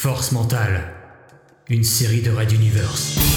Force mentale, une série de Red Universe.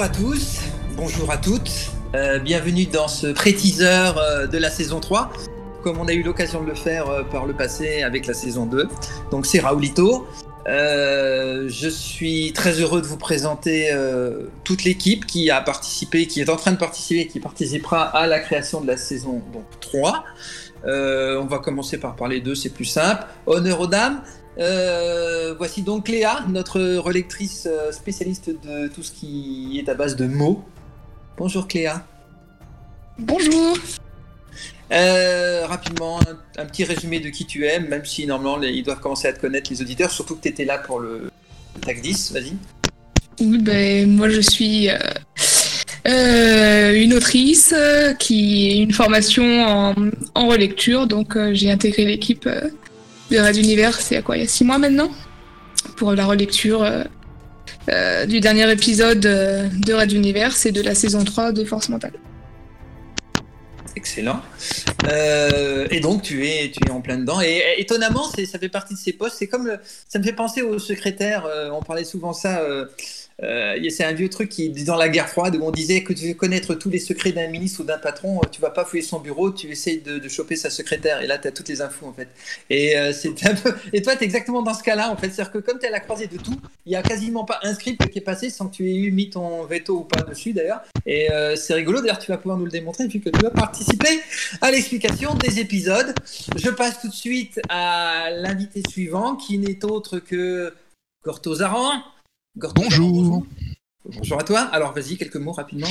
Bonjour à tous, bonjour à toutes, euh, bienvenue dans ce pré-teaser euh, de la saison 3, comme on a eu l'occasion de le faire euh, par le passé avec la saison 2. Donc c'est Raoulito. Je suis très heureux de vous présenter toute l'équipe qui a participé, qui est en train de participer, qui participera à la création de la saison donc, 3. Euh, on va commencer par parler d'eux, c'est plus simple. Honneur aux dames. Euh, voici donc Léa, notre relectrice euh, spécialiste de tout ce qui est à base de mots. Bonjour Cléa. Bonjour. Euh, rapidement, un, un petit résumé de qui tu es, même si normalement les- ils doivent commencer à te connaître les auditeurs, surtout que tu étais là pour le tag 10, vas-y. Oui, ben, moi je suis euh, euh, une autrice qui a une formation en, en relecture, donc j'ai intégré l'équipe de Red Univers, c'est à quoi, il y a six mois maintenant, pour la relecture euh, euh, du dernier épisode euh, de Red Univers et de la saison 3 de Force Mentale. Excellent. Et donc tu es, en plein dedans. Et, étonnamment, ça fait partie de ces postes. C'est comme, ça me fait penser aux secrétaires. euh, on parlait souvent ça. Euh, c'est un vieux truc qui dans la guerre froide où on disait que tu veux connaître tous les secrets d'un ministre ou d'un patron, euh, tu vas pas fouiller son bureau, tu essayes de, choper sa secrétaire. Et là, tu as toutes les infos en fait. Et euh, toi, tu es exactement dans ce cas-là en fait. C'est-à-dire que comme tu es la croisée de tout, il y a quasiment pas un script qui est passé sans que tu aies eu mis ton veto ou pas dessus d'ailleurs. Et c'est rigolo. D'ailleurs, tu vas pouvoir nous le démontrer vu que tu vas participer à l'explication des épisodes. Je passe tout de suite à l'invité suivant qui n'est autre que Gorto Zaran. Bonjour. Bonjour. À toi. Alors vas-y, quelques mots rapidement.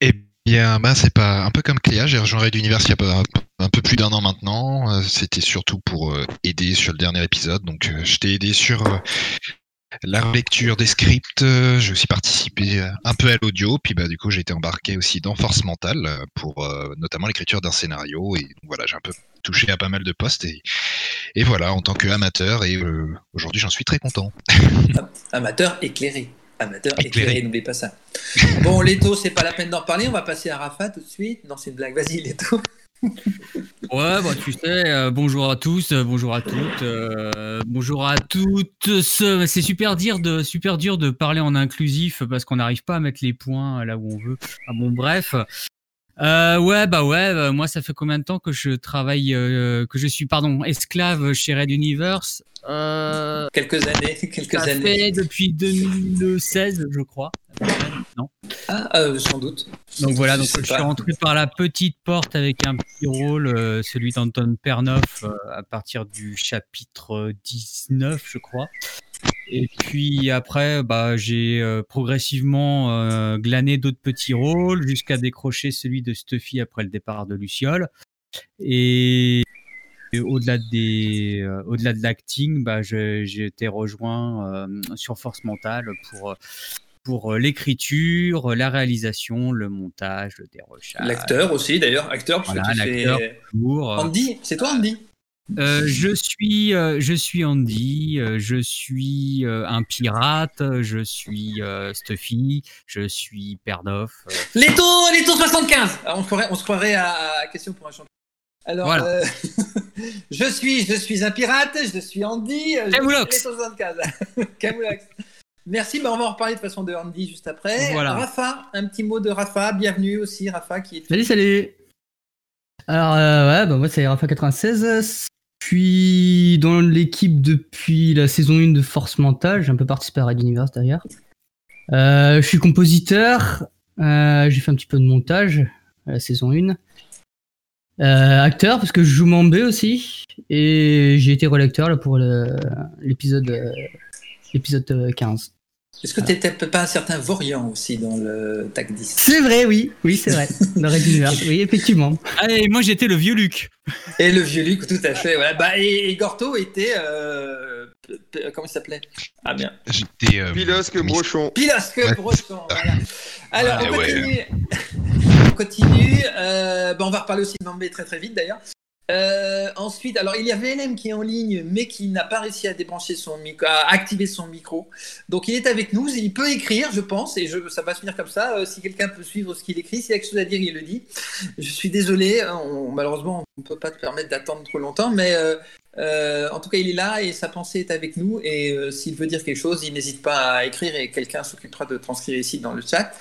Eh bien, bah, c'est pas un peu comme Cléa. J'ai rejoint Red Universe il y a pas- un peu plus d'un an maintenant. Euh, C'était surtout pour euh, aider sur le dernier épisode. Donc, euh, je t'ai aidé sur la relecture des scripts. Euh, J'ai aussi participé euh, un peu à l'audio. Puis, bah, du coup, j'ai été embarqué aussi dans Force Mentale euh, pour euh, notamment l'écriture d'un scénario. Et donc, voilà, j'ai un peu touché à pas mal de postes. Et, et voilà, en tant qu'amateur. Et euh, aujourd'hui, j'en suis très content. Amateur éclairé. Amateur Éclairé. éclairé, n'oubliez pas ça. Bon, Leto, c'est pas la peine d'en parler. On va passer à Rafa tout de suite. Non, c'est une blague. Vas-y, Leto. Ouais, bah tu sais, euh, bonjour à tous, euh, bonjour à toutes, euh, bonjour à toutes. ce- C'est super dur de super dur de parler en inclusif parce qu'on n'arrive pas à mettre les points là où on veut. Ah bon, bref. Ouais, bah ouais, moi ça fait combien de temps que je travaille, que je suis pardon esclave chez Red Universe? Quelques années. Quelques Ça années. fait depuis 2016, je crois. Non. Ah, euh, sans doute. Donc voilà, Je donc je suis rentré par la petite porte avec un petit rôle, euh, celui d'Anton Pernoff, euh, à partir du chapitre 19, je crois. Et puis après, bah, j'ai progressivement glané d'autres petits rôles jusqu'à décrocher celui de Stuffy après le départ de Luciole. Et, au-delà des, euh, au-delà de l'acting, bah, j'ai été rejoint euh, sur Force Mentale pour pour euh, l'écriture, la réalisation, le montage, le dérochage. L'acteur aussi, d'ailleurs. Acteur, parce Voilà, que tu l'acteur. fais... Toujours, euh, Andy, c'est toi, Andy? Euh, je suis, euh, je suis Andy, euh, je suis euh, un pirate, je suis euh, Stuffy, je suis euh, Leto, Leto 75 Ah, on, se croirait, on se croirait à, à Question pour un champion. Alors, Voilà. euh, je, suis, je suis un pirate, je suis Andy, euh, je suis Camoulox. Leto 75. Camoulox. Merci, bah on va en reparler de façon de Andy juste après. Voilà. Rafa, un petit mot de Rafa, bienvenue aussi Rafa qui est... Salut, salut Alors, euh, ouais, bah, moi c'est Rafa96. Je suis dans l'équipe depuis la saison 1 de Force Mentale. J'ai un peu participé à Red Universe d'ailleurs. Euh, je suis compositeur. Euh, j'ai fait un petit peu de montage à la saison 1. Euh, acteur, parce que je joue Mambé aussi. Et j'ai été relecteur là, pour l'épisode euh, l'épisode euh, 15. Est-ce que tu n'étais pas un certain Vorian aussi dans le TAC 10 C'est vrai, oui. Oui, c'est vrai. Dans Red Universe. Oui, effectivement. Ah, et moi j'étais le vieux Luc. Et le vieux Luc, tout à fait. Voilà. Bah, et, et Gorto était euh, comment il s'appelait? Ah bien. J'étais. euh, Pilosque mis- Brochon. Pilosque Ouais. Brochon, voilà. Alors, Ouais, on ouais. continue. on continue. Euh, ben, on va reparler aussi de Mambé très très vite d'ailleurs. Euh, ensuite, alors il y a VLM qui est en ligne, mais qui n'a pas réussi à débrancher son micro, à activer son micro. Donc il est avec nous, il peut écrire, je pense, et je, ça va se finir comme ça. Euh, si quelqu'un peut suivre ce qu'il écrit, s'il a quelque chose à dire, il le dit. Je suis désolé, malheureusement, on ne peut pas te permettre d'attendre trop longtemps, mais euh, euh, en tout cas, il est là et sa pensée est avec nous. Et euh, s'il veut dire quelque chose, il n'hésite pas à écrire et quelqu'un s'occupera de transcrire ici dans le chat.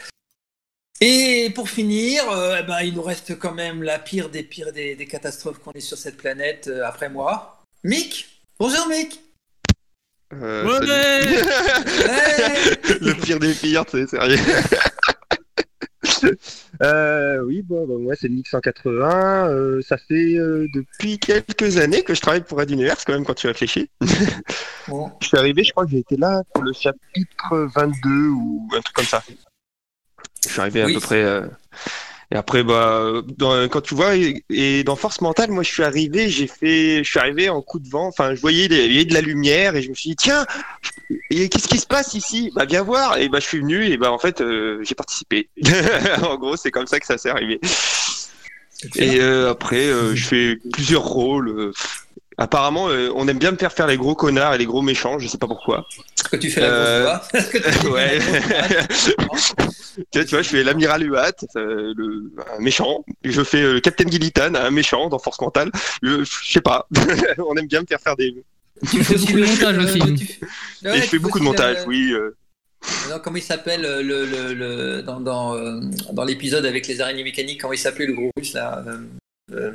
Et pour finir, euh, eh ben, il nous reste quand même la pire des pires des, des catastrophes qu'on ait sur cette planète euh, après moi. Mick? Bonjour Mick Euh, Ouais. salut. Ouais. Le pire des pires, c'est sérieux. Euh, oui, bon, bah, moi c'est Nick 180. euh, ça fait euh, depuis quelques années que je travaille pour Red Universe, quand même, quand tu réfléchis. Bon. Je suis arrivé, je crois que j'ai été là pour le chapitre 22 ou un truc comme ça. Je suis arrivé à peu près. euh, Et après, bah, dans- quand tu vois, et, et dans Force Mentale, moi, je suis arrivé, j'ai fait, je suis arrivé en coup de vent. Enfin, je voyais, des- il y avait de la lumière et je me suis dit, tiens, et qu'est-ce qui se passe ici? Bah, viens voir. Et bah, je suis venu et bah, en fait, euh, j'ai participé. en gros, c'est comme ça que ça s'est arrivé. Et euh, après, euh, je fais plusieurs rôles. Euh, Apparemment, euh, on aime bien me faire faire les gros connards et les gros méchants. Je sais pas pourquoi. Est-ce que tu fais la Euh, grosse voix Ouais. Tu vois, je fais l'amiral Huat, euh, le, un méchant. Et je fais euh, le Captain Gillitan, un méchant dans Force Mentale. Je, je sais pas. on aime bien me faire faire des. Tu fais beaucoup de le- montage le- aussi. tu et je fais beaucoup de montage, oui. euh. Non, comment il s'appelle euh, le, le, le- dans, dans, euh, dans l'épisode avec les araignées mécaniques Comment il s'appelait le gros russe là euh, euh,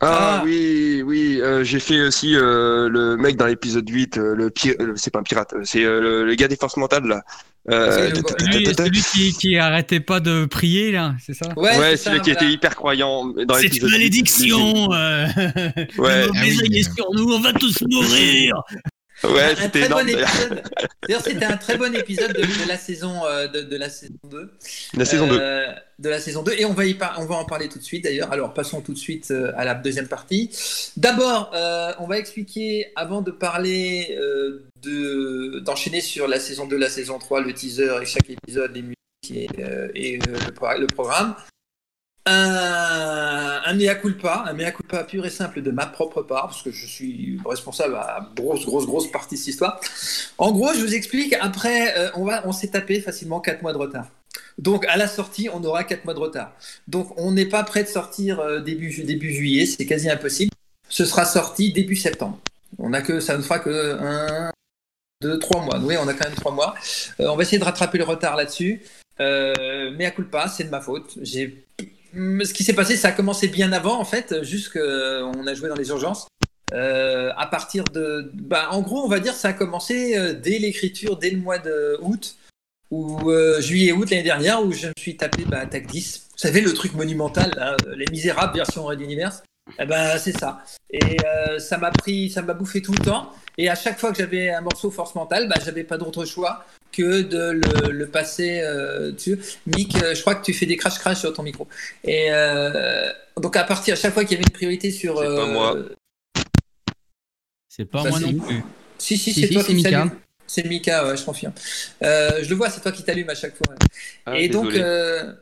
Ah, Ah. oui, oui. euh, j'ai fait aussi euh, le mec dans l'épisode 8, euh, le pire. euh, c'est pas un pirate, c'est euh, le, le gars des forces mentales là. Euh, ta- ta- Celui, qui, qui arrêtait pas de prier, là, c'est ça? Ouais, Ouais, c'est celui ça, qui voilà. était hyper croyant dans C'est l'épisode une 8. malédiction euh, Ouais. Ah oui, mais- sur nous, on va tous mourir Ouais, c'était bon d'ailleurs. c'était un très bon épisode de, de la saison euh, de, de la saison 2. La saison 2. Euh, de la saison 2 et on va, y par- on va en parler tout de suite d'ailleurs. Alors passons tout de suite euh, à la deuxième partie. D'abord, euh, on va expliquer avant de parler euh, de d'enchaîner sur la saison 2, la saison 3, le teaser et chaque épisode, les musiques et, euh, et, le, pro- le programme. Un, un mea culpa, un mea culpa pur et simple de ma propre part, parce que je suis responsable à grosse, grosse, grosse partie de cette histoire. En gros, je vous explique, après, euh, on, va, on s'est tapé facilement 4 mois de retard. Donc, à la sortie, on aura 4 mois de retard. Donc, on n'est pas prêt de sortir euh, début, début juillet, c'est quasi impossible. Ce sera sorti début septembre. On a que, ça ne fera que 1, 2, 3 mois. Oui, on a quand même 3 mois. Euh, on va essayer de rattraper le retard là-dessus. Euh, mais à c'est de ma faute. J'ai... Ce qui s'est passé, ça a commencé bien avant, en fait, jusqu'on a joué dans les urgences. Euh, à partir de. Bah, en gros, on va dire ça a commencé euh, dès l'écriture, dès le mois de août, ou euh, juillet-août l'année dernière, où je me suis tapé bah, Attaque 10. Vous savez, le truc monumental, euh, Les Misérables version Red Universe. Eh ben, c'est ça. Et euh, ça m'a pris, ça m'a bouffé tout le temps. Et à chaque fois que j'avais un morceau force mentale, bah, j'avais pas d'autre choix que de le, le passer euh, dessus. Mick, euh, je crois que tu fais des crash crash sur ton micro. Et euh, donc à partir, à chaque fois qu'il y avait une priorité sur. C'est pas euh, moi. C'est pas Ça, moi non plus. Si, si, Si, c'est si, toi qui Mika. t'allume. C'est Mika, ouais, je confirme. Euh, je le vois, c'est toi qui t'allume à chaque fois. ouais. Ah, Et donc, désolé. euh,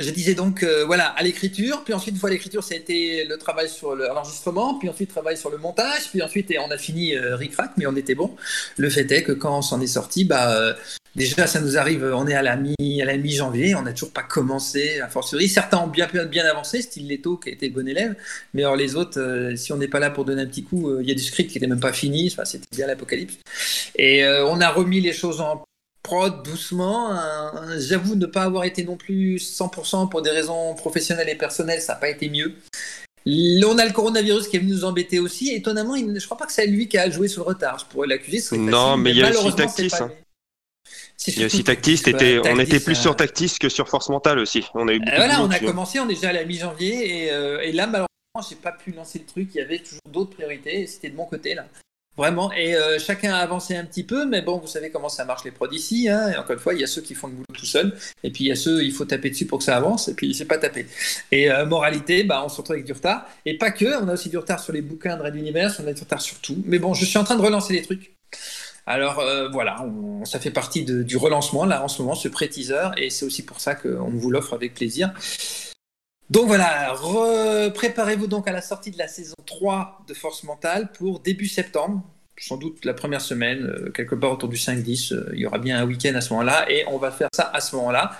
je disais donc, euh, voilà, à l'écriture, puis ensuite, une fois l'écriture, ça a été le travail sur le- l'enregistrement, puis ensuite, travail sur le montage, puis ensuite, et on a fini euh, ric-rac, mais on était bon. Le fait est que quand on s'en est sorti, bah, euh, déjà, ça nous arrive, on est à la mi- mi-janvier, on n'a toujours pas commencé, à fortiori. Certains ont bien, bien avancé, style Leto, qui a été bon élève, mais alors les autres, euh, si on n'est pas là pour donner un petit coup, euh, il y a du script qui n'était même pas fini, enfin, c'était bien l'apocalypse. Et euh, on a remis les choses en prod doucement. Euh, J'avoue ne pas avoir été non plus 100% pour des raisons professionnelles et personnelles, ça n'a pas été mieux. On a le coronavirus qui est venu nous embêter aussi. Étonnamment, je crois pas que c'est lui qui a joué sur le retard. Je pourrais l'accuser. Non, facile, mais il y a aussi Tactis, pas hein. Il y a aussi Tactis, était- on était Tactis, plus euh, sur Tactis que sur Force Mentale aussi. On a eu euh, voilà, de on a dessus. commencé, on est déjà à la mi-janvier et, euh, et là, malheureusement, j'ai pas pu lancer le truc. Il y avait toujours d'autres priorités c'était de mon côté là. Vraiment, et euh, chacun a avancé un petit peu, mais bon, vous savez comment ça marche les prods ici, hein, et encore une fois, il y a ceux qui font le boulot tout seuls, et puis il y a ceux, il faut taper dessus pour que ça avance, et puis c'est pas tapé. Et euh, moralité, bah, on se retrouve avec du retard, et pas que, on a aussi du retard sur les bouquins de Red Universe, on a du retard sur tout, mais bon, je suis en train de relancer les trucs. Alors euh, voilà, ça fait partie du relancement là en ce moment, ce pré-teaser, et c'est aussi pour ça qu'on vous l'offre avec plaisir. Donc voilà, re- préparez-vous donc à la sortie de la saison 3 de Force Mentale pour début septembre, sans doute la première semaine, euh, quelque part autour du 5-10, euh, il y aura bien un week-end à ce moment-là, et on va faire ça à ce moment-là.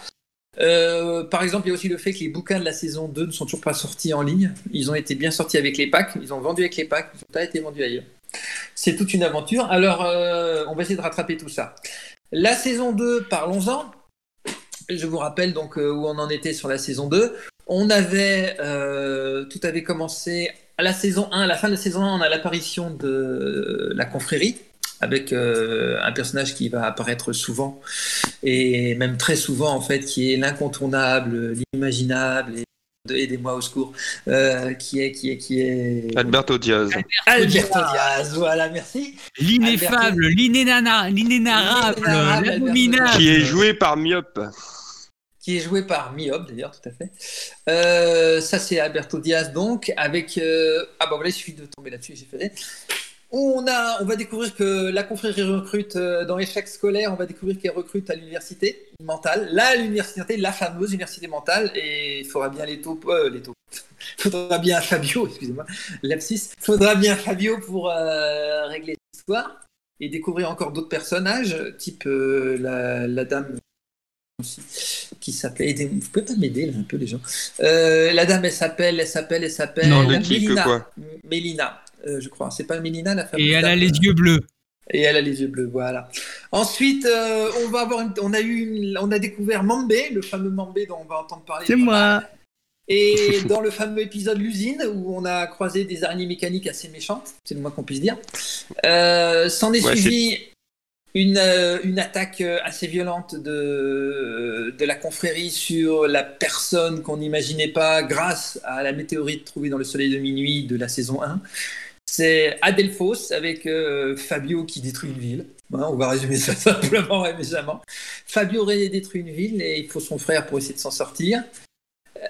Euh, par exemple, il y a aussi le fait que les bouquins de la saison 2 ne sont toujours pas sortis en ligne. Ils ont été bien sortis avec les packs, ils ont vendu avec les packs, ils n'ont pas été vendus ailleurs. C'est toute une aventure. Alors, on va essayer de rattraper tout ça. La saison 2, parlons-en. Je vous rappelle donc où on en était sur la saison 2. On avait, euh, tout avait commencé à la saison 1, à la fin de la saison 1, on a l'apparition de la confrérie avec euh, un personnage qui va apparaître souvent et même très souvent en fait, qui est l'incontournable, l'imaginable et aidez-moi au secours, euh, qui est qui est qui est Alberto Diaz. Alberto Diaz. Voilà, merci. L'ineffable, l'inénana- l'inénarrable, L'inénarrable, l'abominable. Qui est joué par Myope. Qui est joué par Miob d'ailleurs, tout à fait. Euh, ça c'est Alberto Diaz donc avec euh, ah bah voilà il suffit de tomber là-dessus j'ai fait. On a on va découvrir que la confrérie recrute euh, dans échec scolaire on va découvrir qu'elle recrute à l'université mentale là l'université la fameuse université mentale et il faudra bien les taupes les taupes faudra bien Fabio excusez-moi lapsus faudra bien Fabio pour régler l'histoire et découvrir encore d'autres personnages type la, la dame aussi, qui s'appelle. aidez- Vous pouvez pas m'aider là un peu les gens. Euh, la dame, elle s'appelle, elle s'appelle, elle s'appelle. Non, de qui, que Mélina. quoi Mélina, euh, je crois. C'est pas Mélina la femme. Et elle a les yeux bleus. Et elle a les yeux bleus, voilà. Ensuite, euh, on va avoir, une- on a eu, une- on a découvert Mambé, le fameux Mambé dont on va entendre parler. C'est moi. Et dans le fameux épisode L'usine, où on a croisé des araignées mécaniques assez méchantes, c'est le moins qu'on puisse dire, euh, s'en est Ouais, suivi une, euh, une attaque euh, assez violente de, de la confrérie sur la personne qu'on n'imaginait pas grâce à la météorite trouvée dans le soleil de minuit de la saison 1. C'est Adelphos avec euh, Fabio qui détruit une ville. Hein, on va résumer ça simplement et méchamment. Fabio aurait détruit une ville et il faut son frère pour essayer de s'en sortir.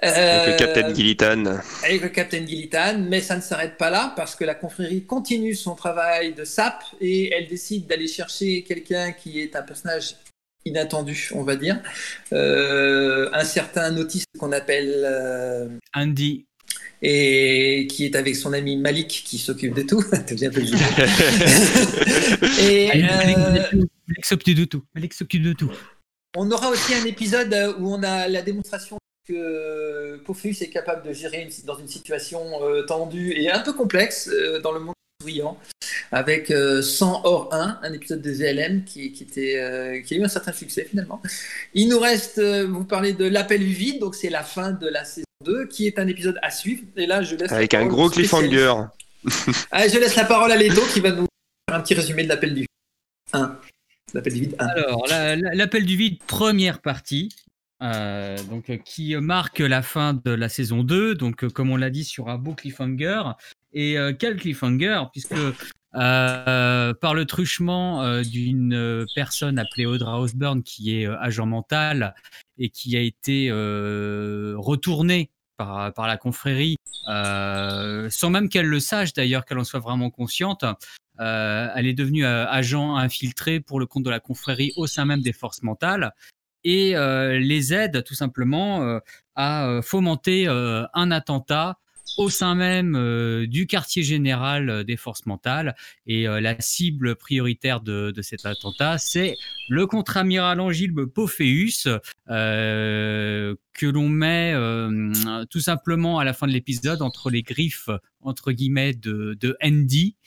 Avec le Euh, Captain Gillitan. avec le Captain Gillitan, mais ça ne s'arrête pas là parce que la confrérie continue son travail de sap et elle décide d'aller chercher quelqu'un qui est un personnage inattendu, on va dire, Euh, un certain autiste qu'on appelle euh, Andy. et qui est avec son ami Malik qui s'occupe de tout. T'as bien et euh, Alex s'occupe de tout. Alex s'occupe de tout. On aura aussi un épisode où on a la démonstration que Pofus est capable de gérer une- dans une situation euh, tendue et un peu complexe euh, dans le monde brillant, avec euh, 100 hors 1, un épisode de VLM qui, qui, était, euh, qui a eu un certain succès finalement. Il nous reste, euh, vous parlez de l'appel du vide, donc c'est la fin de la saison 2, qui est un épisode à suivre. Et là, je laisse la Avec un gros cliffhanger. Ah, je laisse la parole à Leto qui va nous faire un petit résumé de l'appel du vide. 1. L'appel du vide 1. Alors, la- la- l'appel du vide, première partie, euh, donc, euh, qui marque la fin de la saison 2, donc euh, comme on l'a dit sur un beau cliffhanger. Et quel cliffhanger, puisque euh, par le truchement d'une personne appelée Audra Osborne, qui est agent mental et qui a été retournée par, par la confrérie, sans même qu'elle le sache d'ailleurs, qu'elle en soit vraiment consciente, elle est devenue agent infiltré pour le compte de la confrérie au sein même des forces mentales et euh, les aide tout simplement euh, à euh, fomenter un attentat au sein même euh, du quartier général des forces mentales. Et euh, la cible prioritaire de, de cet attentat, c'est le contre-amiral Angilbe Pophéus, que l'on met tout simplement à la fin de l'épisode entre les griffes, entre guillemets, de, de Andy,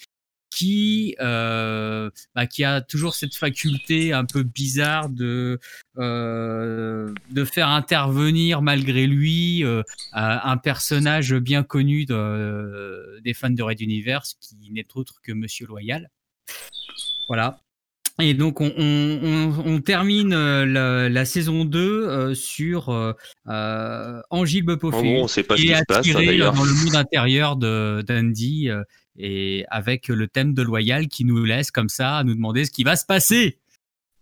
qui, euh, bah, qui a toujours cette faculté un peu bizarre de, euh, de faire intervenir malgré lui euh, un personnage bien connu de- des fans de Red Universe qui n'est autre que Monsieur Loyal. Voilà. Et donc on, on- on- on termine la, la saison 2 euh, sur Angile Bepofé qui est hein, attiré dans le monde intérieur d'Andy Et avec le thème de Loyal qui nous laisse comme ça à nous demander ce qui va se passer.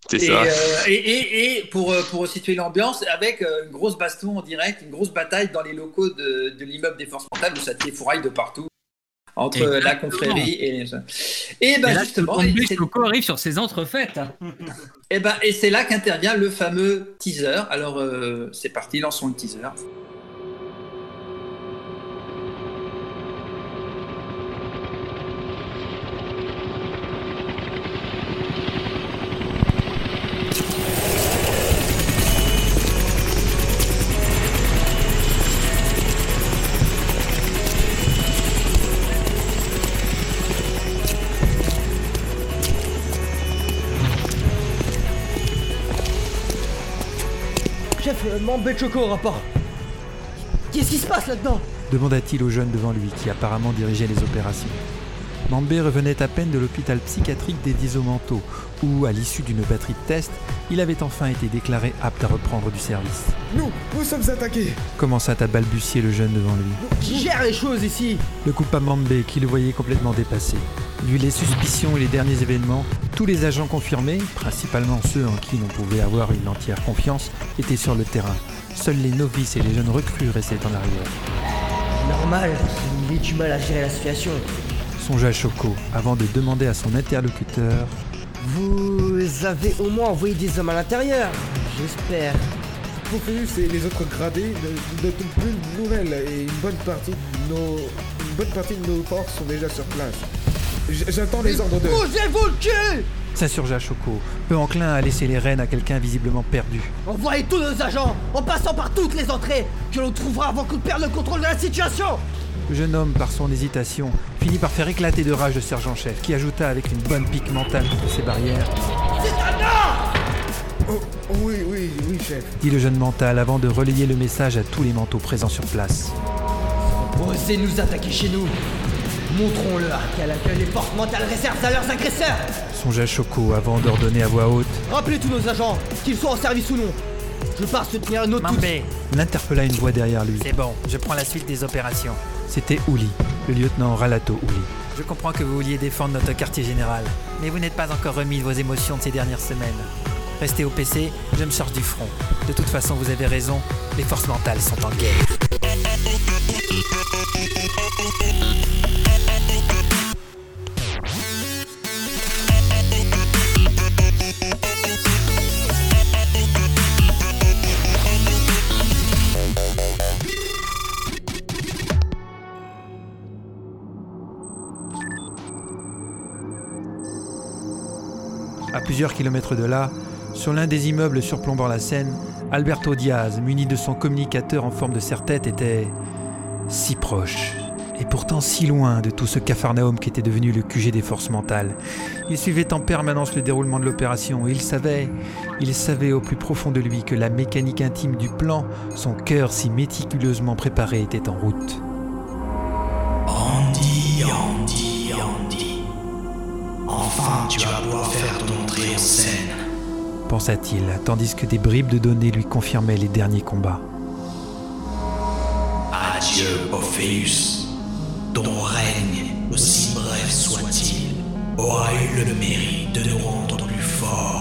C'est Et, ça. euh, et, et- et pour, euh, pour situer l'ambiance, avec euh, une grosse baston en direct, une grosse bataille dans les locaux de, de l'immeuble des forces mentales où ça défouraille de partout. Entre la confrérie et les. Et ben et là, justement, Choco arrive sur ses entrefaites. et ben, et c'est là qu'intervient le fameux teaser. Alors euh, c'est parti, lançons le teaser. Mambé Choco rapport. Qu'est-ce qui se passe là-dedans? Demanda-t-il au jeune devant lui qui apparemment dirigeait les opérations. Mambé revenait à peine de l'hôpital psychiatrique des Disomantos, où, à l'issue d'une batterie de tests, il avait enfin été déclaré apte à reprendre du service. Nous, nous sommes attaqués. Commença à balbutier le jeune devant lui? Qui gère les choses ici? Le coupa Mambé, qui le voyait complètement dépassé. Vu les suspicions et les derniers événements, tous les agents confirmés, principalement ceux en qui l'on pouvait avoir une entière confiance, étaient sur le terrain. Seuls les novices et les jeunes recrues restaient en arrière. Normal, il est du mal à gérer la situation. Songea Choco, avant de demander à son interlocuteur Vous avez au moins envoyé des hommes à l'intérieur, j'espère. Pophéus et les autres gradés ne, ne donnent plus de nouvelles et une bonne partie de nos, une bonne partie de nos forces sont déjà sur place. J'attends les ordres de. Bougez-vous le cul s'insurgea Choco, peu enclin à laisser les rênes à quelqu'un visiblement perdu. Envoyez tous nos agents, en passant par toutes les entrées, que l'on trouvera avant qu'on perde le contrôle de la situation Le jeune homme, par son hésitation, finit par faire éclater de rage le sergent-chef, qui ajouta avec une bonne pique mentale contre ses barrières Oh, oh oui, oui, oui, chef. dit le jeune mental avant de relayer le message à tous les manteaux présents sur place. Osez nous attaquer chez nous Montrons-leur à quel accueil les portes mentales réservent à leurs agresseurs Songea Choco avant d'ordonner à voix haute. Rappelez tous nos agents, qu'ils soient en service ou non. Je pars soutenir notre Mambé L'interpella une voix derrière lui. C'est bon, je prends la suite des opérations. C'était Ouli, lieutenant Ralato Ouli. Je comprends que vous vouliez défendre notre quartier général, mais vous n'êtes pas encore remis de vos émotions de ces dernières semaines. Restez au PC, je me charge du front. De toute façon, vous avez raison, les forces mentales sont en guerre. Kilomètres de là, sur l'un des immeubles surplombant la Seine, Alberto Diaz, muni de son communicateur en forme de serre-tête, était si proche, et pourtant si loin de tout ce capharnaüm qui était devenu le QG des forces mentales. Il suivait en permanence le déroulement de l'opération, et il savait, il savait au plus profond de lui que la mécanique intime du plan, son cœur si méticuleusement préparé, était en route. Andy, Andy, Andy. Enfin, tu vas pensa-t-il, tandis que des bribes de données lui confirmaient les derniers combats. Adieu, Ophéus. Ton règne, aussi bref soit-il, aura eu le mérite de nous rendre plus forts.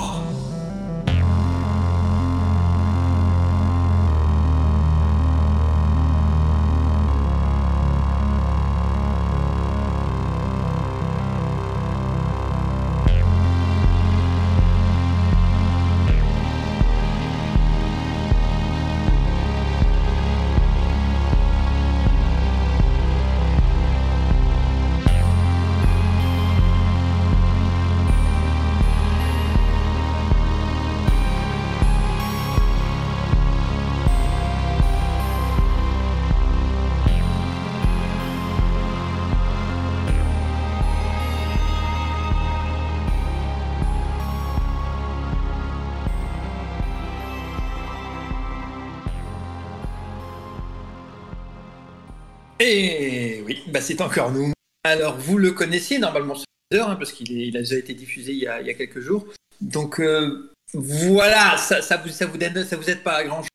Et oui, bah c'est encore nous. Alors, vous le connaissiez normalement ce teaser, hein, parce qu'il il a déjà été diffusé il y a, il y a quelques jours. Donc, euh, voilà, ça, ça, vous, ça, vous aide, ça vous aide pas à grand chose.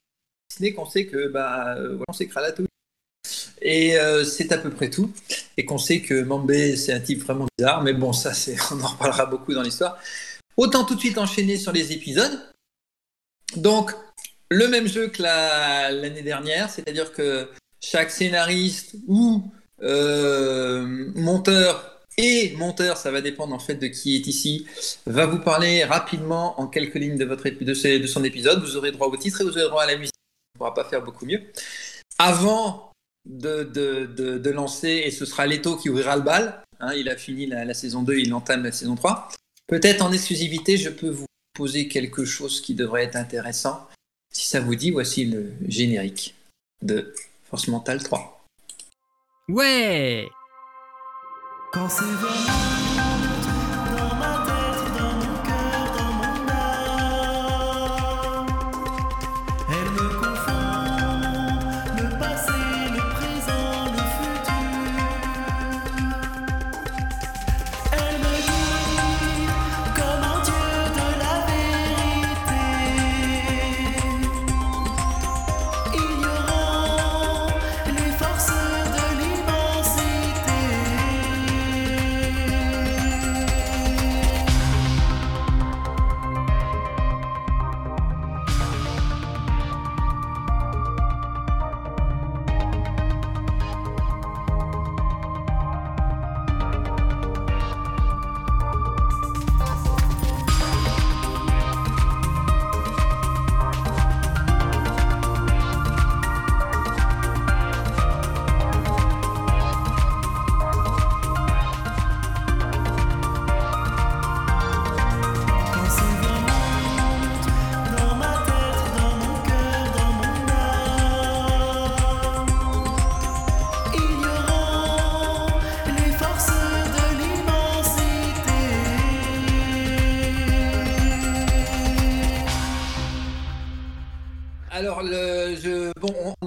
Si ce n'est qu'on sait que, bah, euh, on sait que Et euh, c'est à peu près tout. Et qu'on sait que Mambé, c'est un type vraiment bizarre. Mais bon, ça, c'est, on en reparlera beaucoup dans l'histoire. Autant tout de suite enchaîner sur les épisodes. Donc, le même jeu que la- l'année dernière, c'est-à-dire que chaque scénariste ou euh, monteur et monteur, ça va dépendre en fait de qui est ici, va vous parler rapidement en quelques lignes de, votre, de, son épisode. Vous aurez droit au titre et vous aurez droit à la musique. On ne pourra pas faire beaucoup mieux. Avant de, de, de, de lancer, et ce sera Leto qui ouvrira le bal, hein, il a fini la, la saison 2, il entame la saison 3. Peut-être en exclusivité, je peux vous poser quelque chose qui devrait être intéressant. Si ça vous dit, voici le générique de Force Mentale 3. Ouais Quand c'est vraiment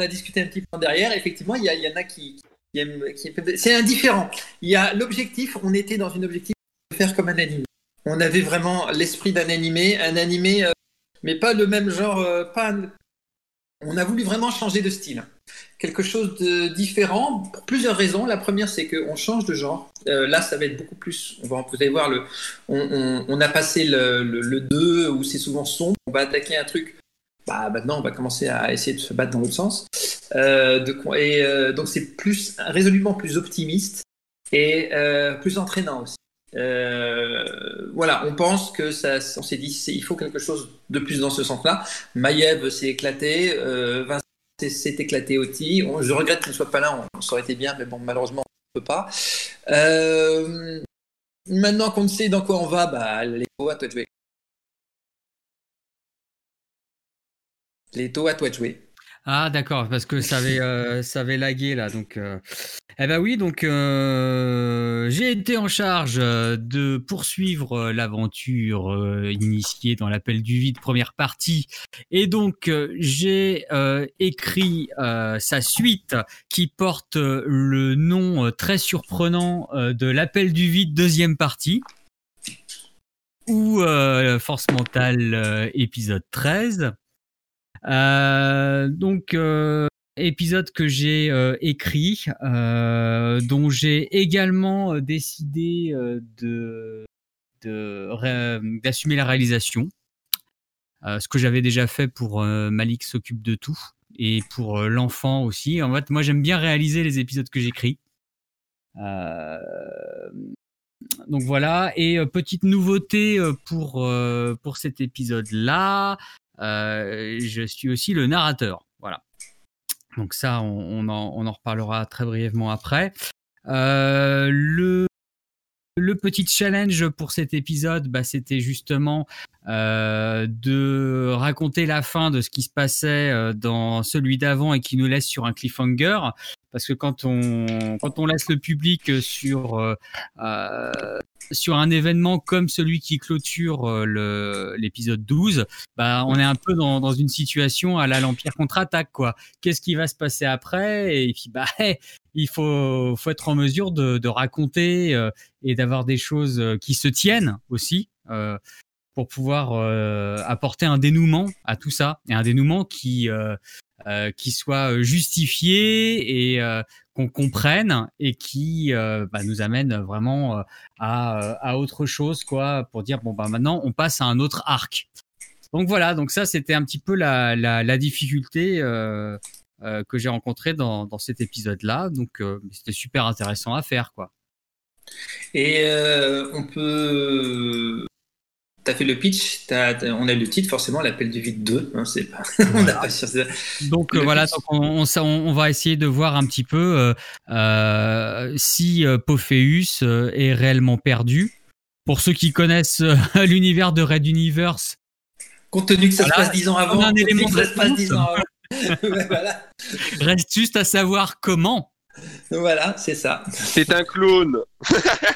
a discuté un petit peu derrière. Effectivement, il y, en a qui, c'est indifférent. Il y a l'objectif, on était dans une objectif de faire comme un animé. On avait vraiment l'esprit d'un animé, un animé, euh, mais pas le même genre. euh, pas, on a voulu vraiment changer de style. Quelque chose de différent pour plusieurs raisons. La première, c'est qu'on change de genre. Euh, là, ça va être beaucoup plus. On va, vous allez voir, on a passé le, le, le 2 où c'est souvent sombre. On va attaquer un truc bah, maintenant on va commencer à essayer de se battre dans l'autre sens. Euh, de, et euh, donc c'est plus résolument plus optimiste et euh, plus entraînant aussi. Euh, voilà, on pense que ça, on s'est dit il faut quelque chose de plus dans ce sens-là. Maïev s'est éclaté, euh, Vincent s'est- éclaté aussi. Je regrette qu'il ne soit pas là, on, ça aurait été bien, mais bon malheureusement on ne peut pas. Euh, maintenant qu'on sait dans quoi on va, bah les à jouer. Leto, à toi de jouer. Ah d'accord, parce que ça avait, euh, ça avait lagué là. Donc, euh... eh ben oui, donc euh, j'ai été en charge de poursuivre l'aventure initiée dans l'appel du vide première partie, et donc j'ai écrit sa suite qui porte le nom très surprenant de l'appel du vide deuxième partie ou Force mentale épisode 13. Euh, donc euh, épisode que j'ai euh, écrit, euh, dont j'ai également euh, décidé euh, de d'assumer la réalisation, ce que j'avais déjà fait pour Malik s'occupe de tout et pour l'enfant aussi. En fait, moi j'aime bien réaliser les épisodes que j'écris. Donc voilà. Et petite nouveauté pour pour cet épisode-là, euh, je suis aussi le narrateur. Voilà. Donc ça, on, en, reparlera très brièvement après. Euh, le petit challenge pour cet épisode, bah, c'était justement euh, de raconter la fin de ce qui se passait euh, dans celui d'avant et qui nous laisse sur un cliffhanger. Parce que quand on, laisse le public sur, euh, euh, sur un événement comme celui qui clôture euh, l'épisode 12, bah, on est un peu dans, une situation à la l'Empire contre-attaque. quoi. Qu'est-ce qui va se passer après? Et puis, bah, il faut, être en mesure de, raconter euh, et d'avoir des choses euh, qui se tiennent aussi pour pouvoir apporter un dénouement à tout ça et un dénouement qui qui soit euh, justifié et euh, qu'on comprenne et qui euh, bah, nous amène vraiment euh, à, euh, à autre chose, quoi, pour dire bon bah maintenant on passe à un autre arc. Donc voilà, donc ça c'était un petit peu la, la, la difficulté euh, euh, que j'ai rencontrée dans, dans cet épisode-là. Donc euh, c'était super intéressant à faire, quoi. Et euh, on peut. T'as fait le pitch, on a le titre forcément, l'appel du vide 2. Hein, c'est pas... on n'a pas cherché ça. Donc euh, Le voilà, donc on, va essayer de voir un petit peu euh, euh, si Pophéus est réellement perdu. Pour ceux qui connaissent l'univers de Red Universe, Compte tenu que ça Voilà, se passe 10 ans avant, on a un élément que de ça se passe 10 ans réponse. avant. Ouais, voilà, reste juste à savoir comment. voilà c'est ça. C'est un clone.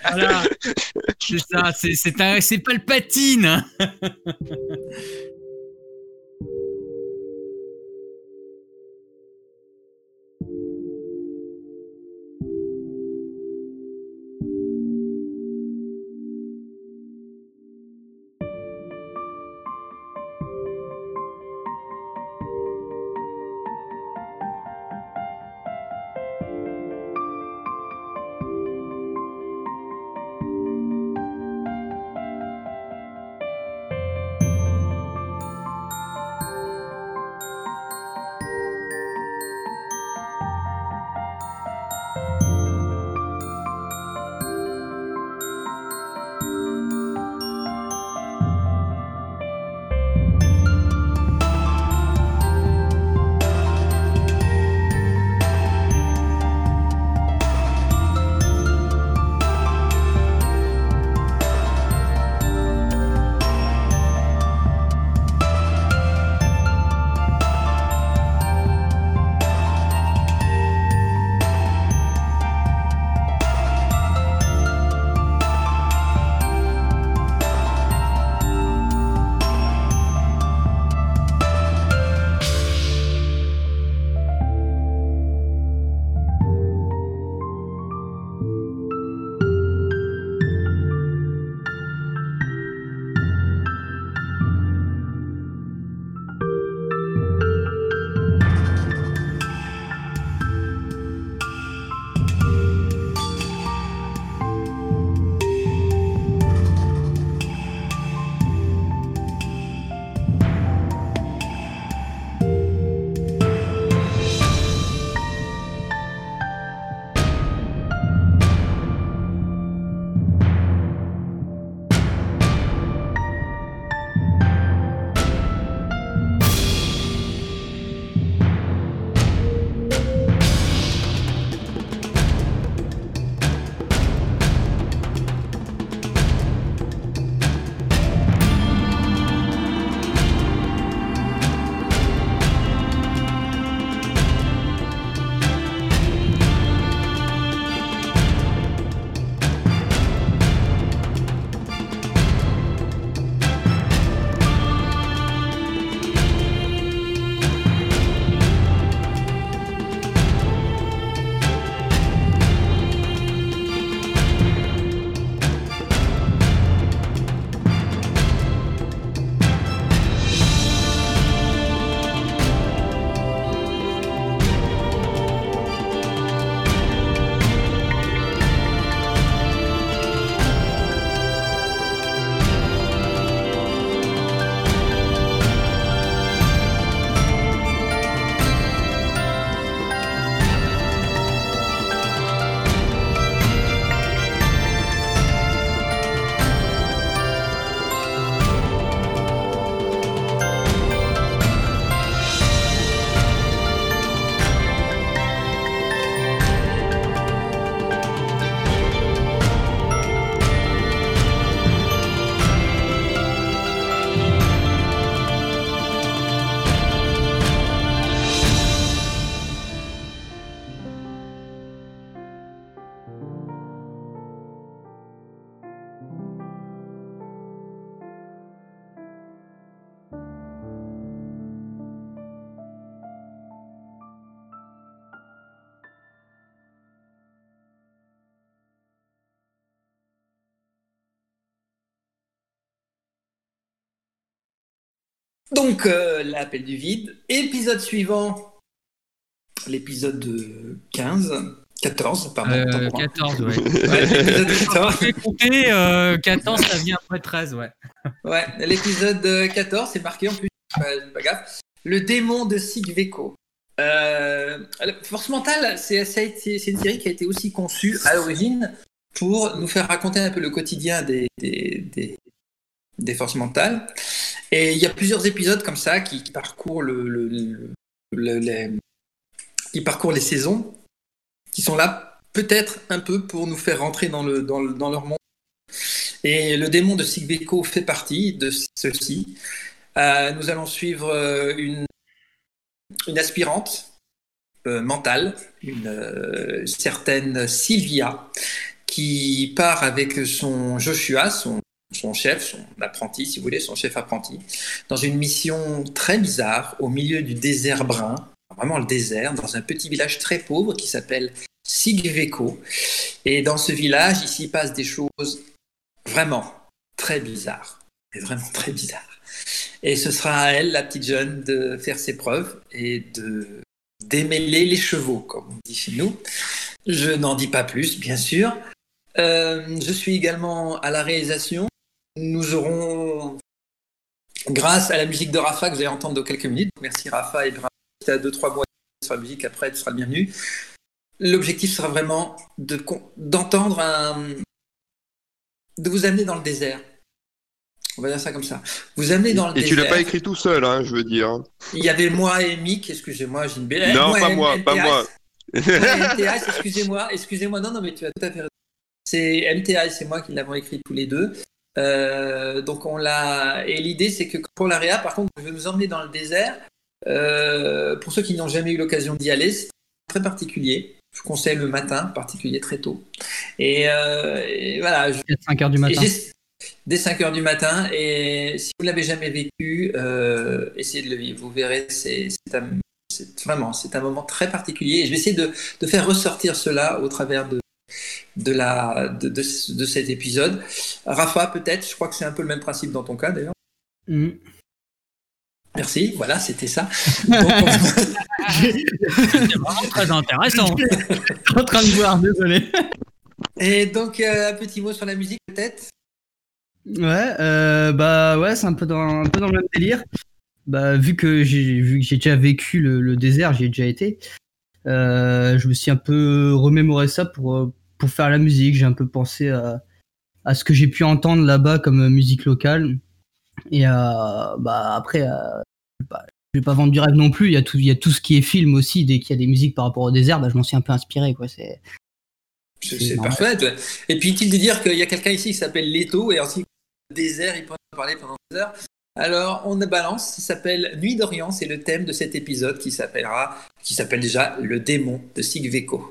Voilà, c'est ça, c'est c'est un- c'est Palpatine. Donc, euh, l'appel du vide. Épisode suivant, l'épisode euh, 15, 14, pardon. Euh, autant pour moi. 14, ouais. Ouais, l'épisode 14. J'ai compté, euh, 14, ça vient après 13, ouais. Ouais, l'épisode euh, 14, c'est marqué en plus, pas, pas gaffe. Le démon de Sigveco. Euh, Force Mentale, c'est ça a été- c'est une série qui a été aussi conçue à l'origine pour nous faire raconter un peu le quotidien des, des, des, des forces mentales. Et il y a plusieurs épisodes comme ça qui, parcourent le, le- le- le- les, saisons, qui sont là peut-être un peu pour nous faire rentrer dans, le, dans, le- dans leur monde. Et le démon de Sigbeko fait partie de ceci. Euh, nous allons suivre euh, une, une aspirante euh, mentale, une euh, certaine Sylvia, qui part avec son Joshua, son, son chef, son apprenti, si vous voulez, son chef apprenti, dans une mission très bizarre au milieu du désert brun, vraiment le désert, dans un petit village très pauvre qui s'appelle Sigveco. Et dans ce village, il s'y passe des choses vraiment très bizarres. Et vraiment très bizarres. Et ce sera à elle, la petite jeune, de faire ses preuves et de démêler les chevaux, comme on dit chez nous. Je n'en dis pas plus, bien sûr. Euh, je suis également à la réalisation. Nous aurons, grâce à la musique de Rafa que vous allez entendre dans quelques minutes, merci Rafa et bravo, à 2-3 mois sur la musique, après tu seras le bienvenu. L'objectif sera vraiment de d'entendre un. de vous amener dans le désert. On va dire ça comme ça. Vous amener dans le Et désert. tu l'as pas écrit tout seul, hein, je veux dire. Il y avait moi et Mick, excusez-moi, j'ai une belle. Non, pas et moi, pas moi. MTS, excusez-moi, excusez-moi, non, non, mais tu as tout à fait raison. C'est MTA et c'est moi qui l'avons écrit tous les deux. Euh, donc on l'a. Et l'idée, c'est que pour la réa, par contre, je vais nous emmener dans le désert. Euh, pour ceux qui n'ont jamais eu l'occasion d'y aller, c'est très particulier. Je vous conseille le matin, particulier très tôt. Et, euh, et voilà. Je... 5 heures du matin. Et j'ai- Dès 5 heures du matin. Et si vous ne l'avez jamais vécu, essayez de le vivre. Vous verrez, c'est un- vraiment c'est un moment très particulier. Et je vais essayer de, de faire ressortir cela au travers de, de, la, de, de, de cet épisode. Rafa, peut-être, je crois que c'est un peu le même principe dans ton cas d'ailleurs. Mhm. Merci, voilà, c'était ça. C'est vraiment très intéressant. Je suis en train de boire, désolé. Et donc, euh, un petit mot sur la musique peut-être? Ouais, euh, bah ouais, c'est un peu dans un peu dans le même délire. Bah vu que j'ai vu que j'ai déjà vécu le, le désert, j'y ai déjà été. euh, je me suis un peu remémoré ça pour pour faire la musique. J'ai un peu pensé à à ce que j'ai pu entendre là-bas comme euh, musique locale. Et euh, bah après, euh, bah, je vais pas vendre du rêve non plus. Il y a tout il y a tout ce qui est film aussi. Dès qu'il y a des musiques par rapport au désert, bah je m'en suis un peu inspiré quoi. C'est C'est parfait. ouais. Et puis, il de dire qu'il y a quelqu'un ici qui s'appelle Leto et ensuite le désert, il pourrait en parler pendant des heures. Alors, on balance, ça s'appelle Nuit d'Orient, c'est le thème de cet épisode qui s'appellera, qui s'appelle déjà Le démon de Sigveco.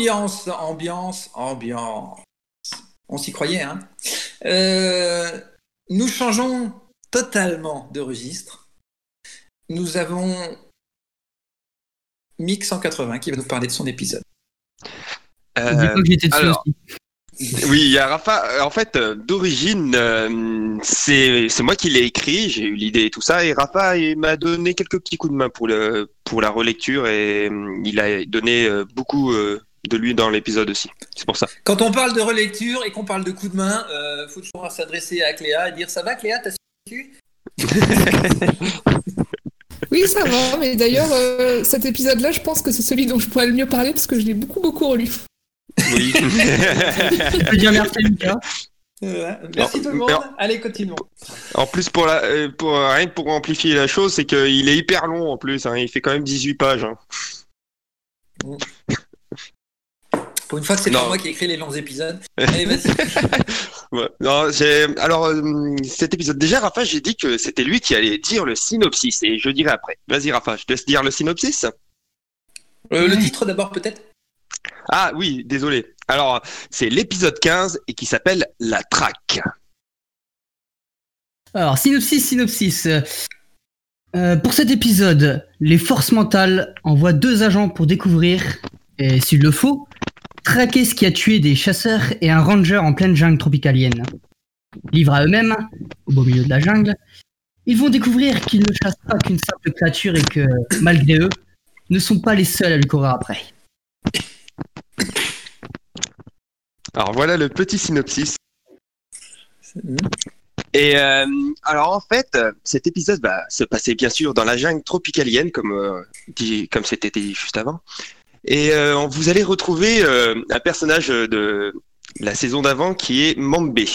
Ambiance, ambiance, ambiance. On s'y croyait, hein. Euh, nous changeons totalement de registre. Nous avons Mick 180 qui va nous parler de son épisode. Euh, alors. Oui, il y a Rafa. euh, En fait, d'origine, euh, c'est c'est moi qui l'ai écrit. J'ai eu l'idée et tout ça. Et Rafa il m'a donné quelques petits coups de main pour le pour la relecture et euh, il a donné euh, beaucoup euh, de lui dans l'épisode aussi. C'est pour ça. Quand on parle de relecture et qu'on parle de coup de main, euh, faut toujours s'adresser à Cléa et dire ça va Cléa, t'as su Oui, ça va, mais d'ailleurs, euh, cet épisode-là, je pense que c'est celui dont je pourrais le mieux parler parce que je l'ai beaucoup, beaucoup relu. Oui. Je peux dire merci Lucas. Euh, Merci Non, tout le monde. non. Allez, continuons. En plus, pour la, pour rien que pour amplifier la chose, c'est qu'il est hyper long en plus. hein. Il fait quand même 18 pages. hein. Pour une fois que c'est pas moi qui ai écrit les longs épisodes. Allez, vas-y. Ouais. Non, j'ai alors euh, cet épisode déjà, Rafa, j'ai dit que c'était lui qui allait dire le synopsis et je dirai après. Vas-y, Rafa, je te laisse dire le synopsis. Euh, le titre d'abord peut-être? Ah oui, désolé. Alors, c'est l'épisode 15 et qui s'appelle La Traque. Alors, synopsis, synopsis. Euh, pour cet épisode, les forces mentales envoient deux agents pour découvrir, et s'il le faut, traquer ce qui a tué des chasseurs et un ranger en pleine jungle tropicalienne. Livrés à eux-mêmes, au beau milieu de la jungle, ils vont découvrir qu'ils ne chassent pas qu'une simple créature et que, malgré eux, ne sont pas les seuls à lui courir après. Alors voilà le petit synopsis. Et euh, alors en fait, cet épisode va se passer bien sûr dans la jungle tropicalienne, comme euh, dit, comme c'était dit juste avant. Et euh, vous allez retrouver euh, un personnage de la saison d'avant qui est Mambé.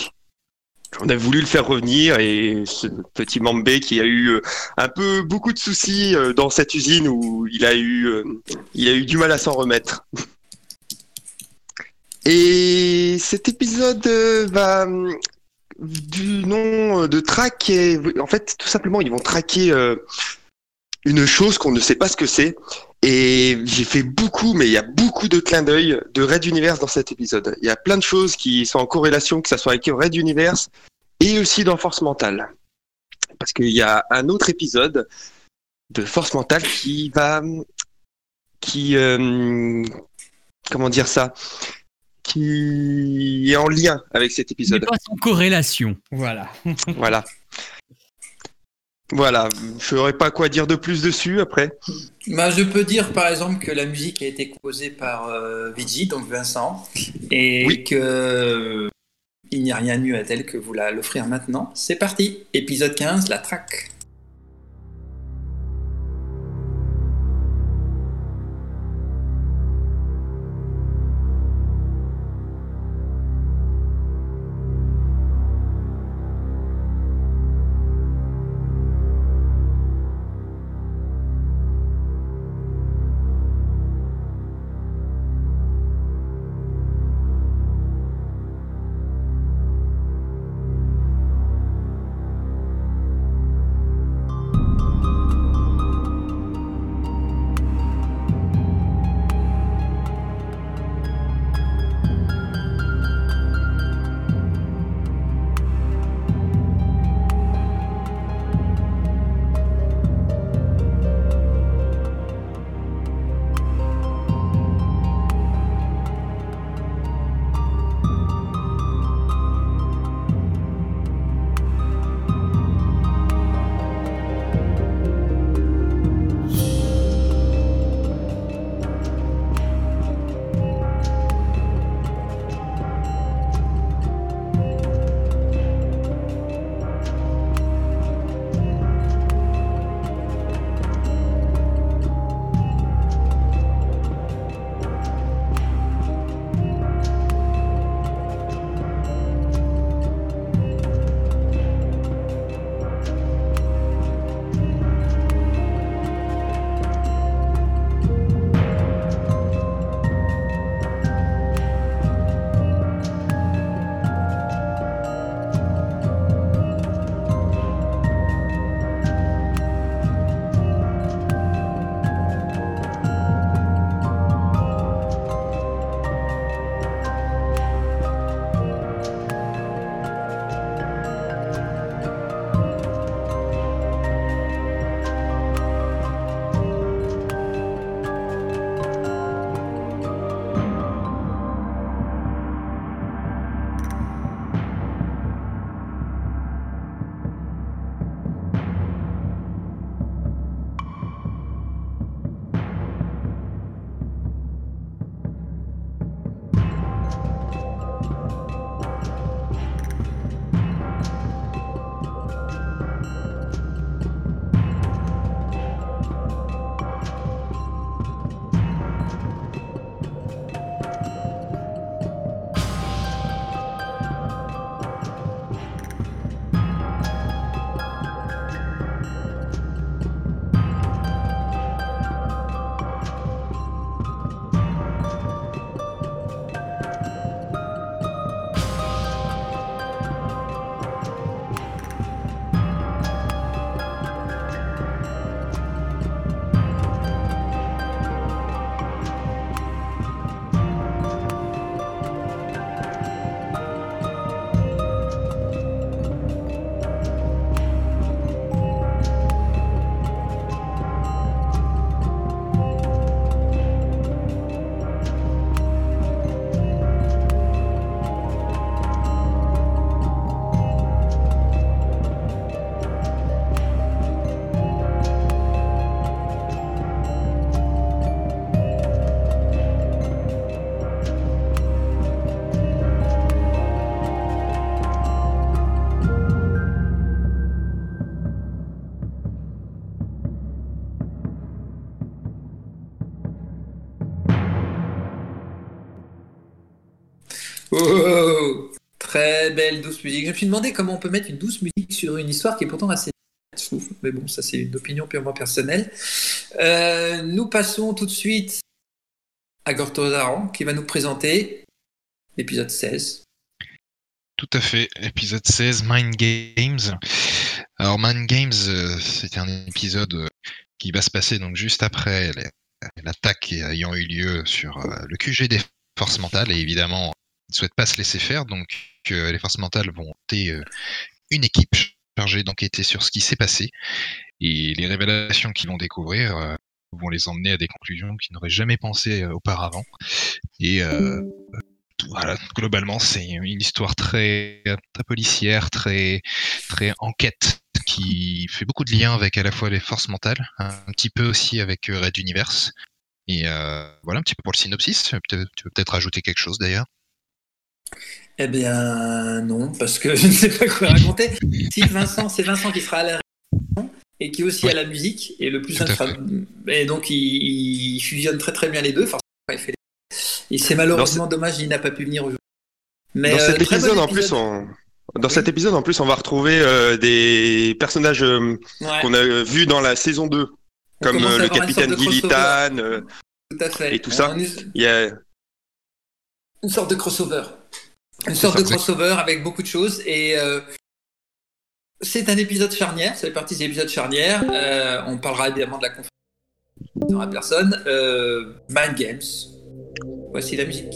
On a voulu le faire revenir et ce petit Mambé qui a eu euh, un peu beaucoup de soucis dans cette usine où il a eu, il a eu du mal à s'en remettre. Et cet épisode va du nom de track et en fait tout simplement ils vont traquer une chose qu'on ne sait pas ce que c'est et j'ai fait beaucoup mais il y a beaucoup de clins d'œil de Red Universe dans cet épisode. Il y a plein de choses qui sont en corrélation que ça soit avec Red Universe et aussi dans Force Mentale. Parce qu'il y a un autre épisode de Force Mentale qui va qui euh, comment dire ça qui est en lien avec cet épisode. Pas en corrélation. Voilà. Voilà. Voilà, je saurais pas quoi dire de plus dessus après. Bah, je peux dire par exemple que la musique a été composée par euh, Vigi, donc Vincent, et que euh, il n'y a rien de mieux à tel que vous la- l'offrir maintenant. C'est parti, épisode 15, la traque. Je me suis demandé comment on peut mettre une douce musique sur une histoire qui est pourtant assez trouve. Mais bon, ça c'est une opinion purement personnelle. Euh, nous passons tout de suite à Gortozaran qui va nous présenter l'épisode 16. Tout à fait, épisode 16, Mind Games. Alors Mind Games, euh, c'est un épisode euh, qui va se passer donc juste après la- l'attaque ayant eu lieu sur le QG des forces mentales et évidemment ne souhaitent pas se laisser faire donc euh, les forces mentales vont monter euh, une équipe chargée d'enquêter sur ce qui s'est passé et les révélations qu'ils vont découvrir euh, vont les emmener à des conclusions qu'ils n'auraient jamais pensé euh, auparavant et voilà, globalement, c'est une histoire très, très policière, très, très enquête, qui fait beaucoup de liens avec à la fois les forces mentales, un petit peu aussi avec Red Universe. Et voilà un petit peu pour le synopsis. Tu veux peut-être rajouter quelque chose d'ailleurs? Eh bien, non, parce que je ne sais pas quoi raconter. Si Vincent, c'est Vincent qui sera à la réalisation et qui est aussi à la musique, et le plus sera- Et donc, il, il fusionne très très bien les deux. Il fait les- Et c'est malheureusement dommage, il n'a pas pu venir aujourd'hui. Mais, dans euh, cet bon épisode, en plus, on... Dans cet épisode, en plus, on va retrouver euh, des personnages euh, Ouais. qu'on a vus dans la saison 2, comme le capitaine Gillitan Tout à fait. et tout ça. Il y a... Une sorte de crossover. Une sorte ça, de crossover avec beaucoup de choses. Et euh, c'est un épisode charnière. Ça fait partie des épisodes charnières. Euh, on parlera évidemment de la conférence. N'y aura personne. Euh, Mind Games. Voici la musique.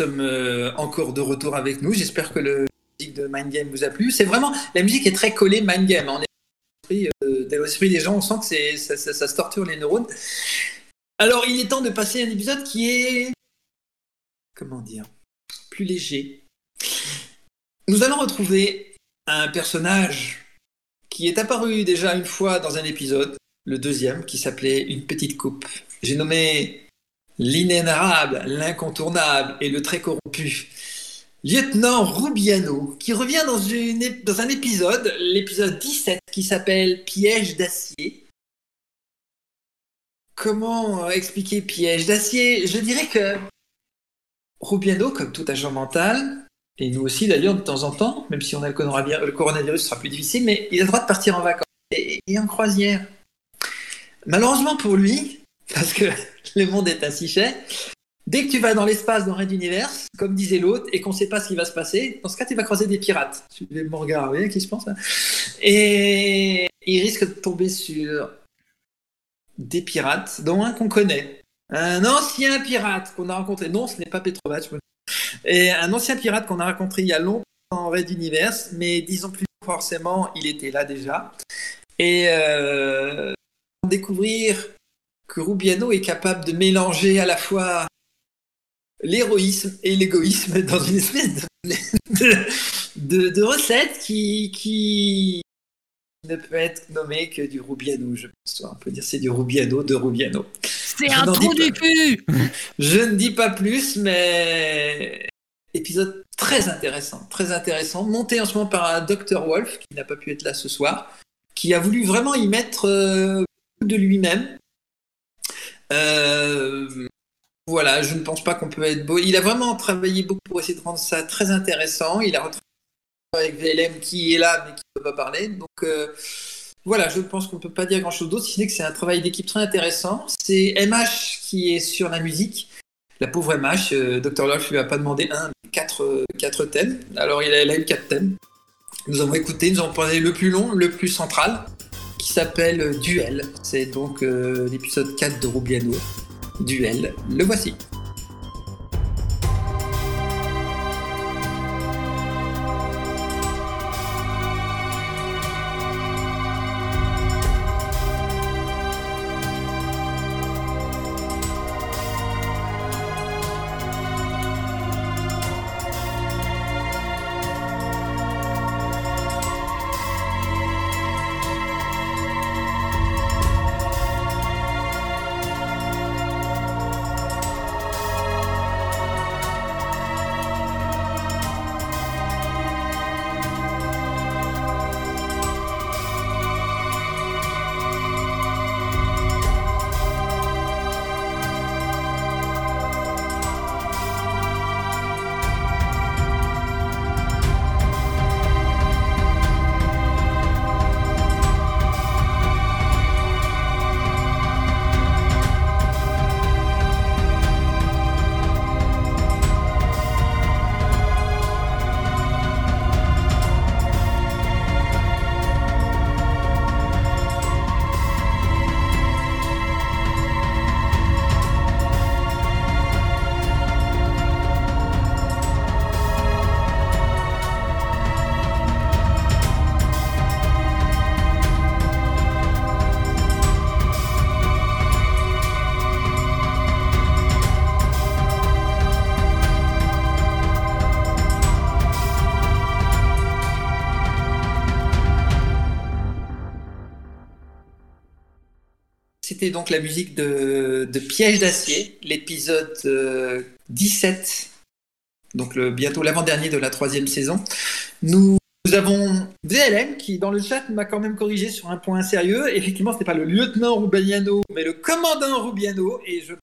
Sommes euh, encore de retour avec nous. J'espère que le musique de Mind Game vous a plu. C'est vraiment la musique est très collée Mind Game. On est euh, dans l'esprit des gens, on sent que c'est ça, ça- ça se torture les neurones. Alors, il est temps de passer à un épisode qui est comment dire plus léger. Nous allons retrouver un personnage qui est apparu déjà une fois dans un épisode, le deuxième, qui s'appelait Une petite coupe. J'ai nommé l'inénarrable, l'incontournable et le très corrompu. Lieutenant Rubiano, qui revient dans, un épisode, l'épisode 17, qui s'appelle Piège d'acier. Comment euh, expliquer piège d'acier? Je dirais que Rubiano, comme tout agent mental, et nous aussi d'ailleurs de temps en temps, même si on a le coronavirus, le coronavirus sera plus difficile, mais il a le droit de partir en vacances et en croisière. Malheureusement pour lui, parce que le monde est ainsi fait, dès que tu vas dans l'espace dans Red Universe, comme disait l'autre, et qu'on ne sait pas ce qui va se passer, dans ce cas tu vas croiser des pirates. Suivez mon regard, vous voyez qui se pense là Et il risque de tomber sur des pirates, dont un qu'on connaît. Un ancien pirate qu'on a rencontré. Non, ce n'est pas Petrovac. Et un ancien pirate qu'on a rencontré il y a longtemps en Red Universe, mais disons plus forcément, il était là déjà. Et euh, découvrir que Rubiano est capable de mélanger à la fois l'héroïsme et l'égoïsme dans une espèce de, de, de- de recette qui, qui ne peut être nommée que du Rubiano, je pense. On peut dire c'est du Rubiano de Rubiano. C'est un trou du cul Je ne dis pas plus, mais épisode très intéressant, très intéressant, monté en ce moment par un Dr Wolf qui n'a pas pu être là ce soir, qui a voulu vraiment y mettre euh, de lui-même. Euh, voilà, je ne pense pas qu'on peut être beau. Il a vraiment travaillé beaucoup pour essayer de rendre ça très intéressant. Il a retravaillé avec VLM qui est là mais qui ne peut pas parler. Donc euh, voilà, je pense qu'on ne peut pas dire grand-chose d'autre, si ce n'est que c'est un travail d'équipe très intéressant. C'est MH qui est sur la musique. La pauvre MH, euh, Dr. Love lui a pas demandé un, quatre, euh, quatre thèmes. Alors il a, elle a eu quatre thèmes. Nous avons écouté, nous avons parlé le plus long, le plus central, qui s'appelle Duel. C'est donc euh, l'épisode 4 de Rubiano. Duel, le voici. C'était donc la musique de, de Piège d'acier, l'épisode euh, 17, donc le, bientôt l'avant-dernier de la troisième saison. Nous, nous avons VLM qui, dans le chat, m'a quand même corrigé sur un point sérieux. Effectivement, ce n'est pas le lieutenant Rubiano, mais le commandant Rubiano, et je pense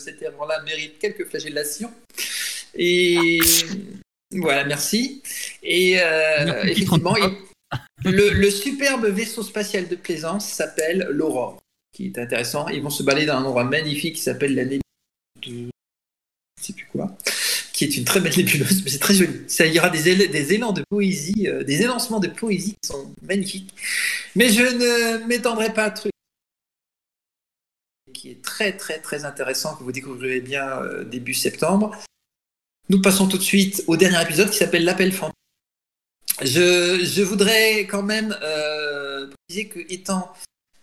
que cet avant-là mérite quelques flagellations. Et voilà, merci. Et euh, Merci, effectivement, Franck. il- le, le superbe vaisseau spatial de plaisance s'appelle l'Aurore, qui est intéressant. Ils vont se balader dans un endroit magnifique qui s'appelle la nébuleuse de... Je sais plus quoi. Qui est une très belle nébuleuse, mais c'est très joli. Ça y aura des, éla- des élans de poésie, euh, des élancements de poésie qui sont magnifiques. Mais je ne m'étendrai pas à truc qui est très très très intéressant que vous découvrirez bien euh, début septembre. nous passons tout de suite au dernier épisode qui s'appelle L'appel fantôme. Je, je voudrais quand même euh, préciser que étant,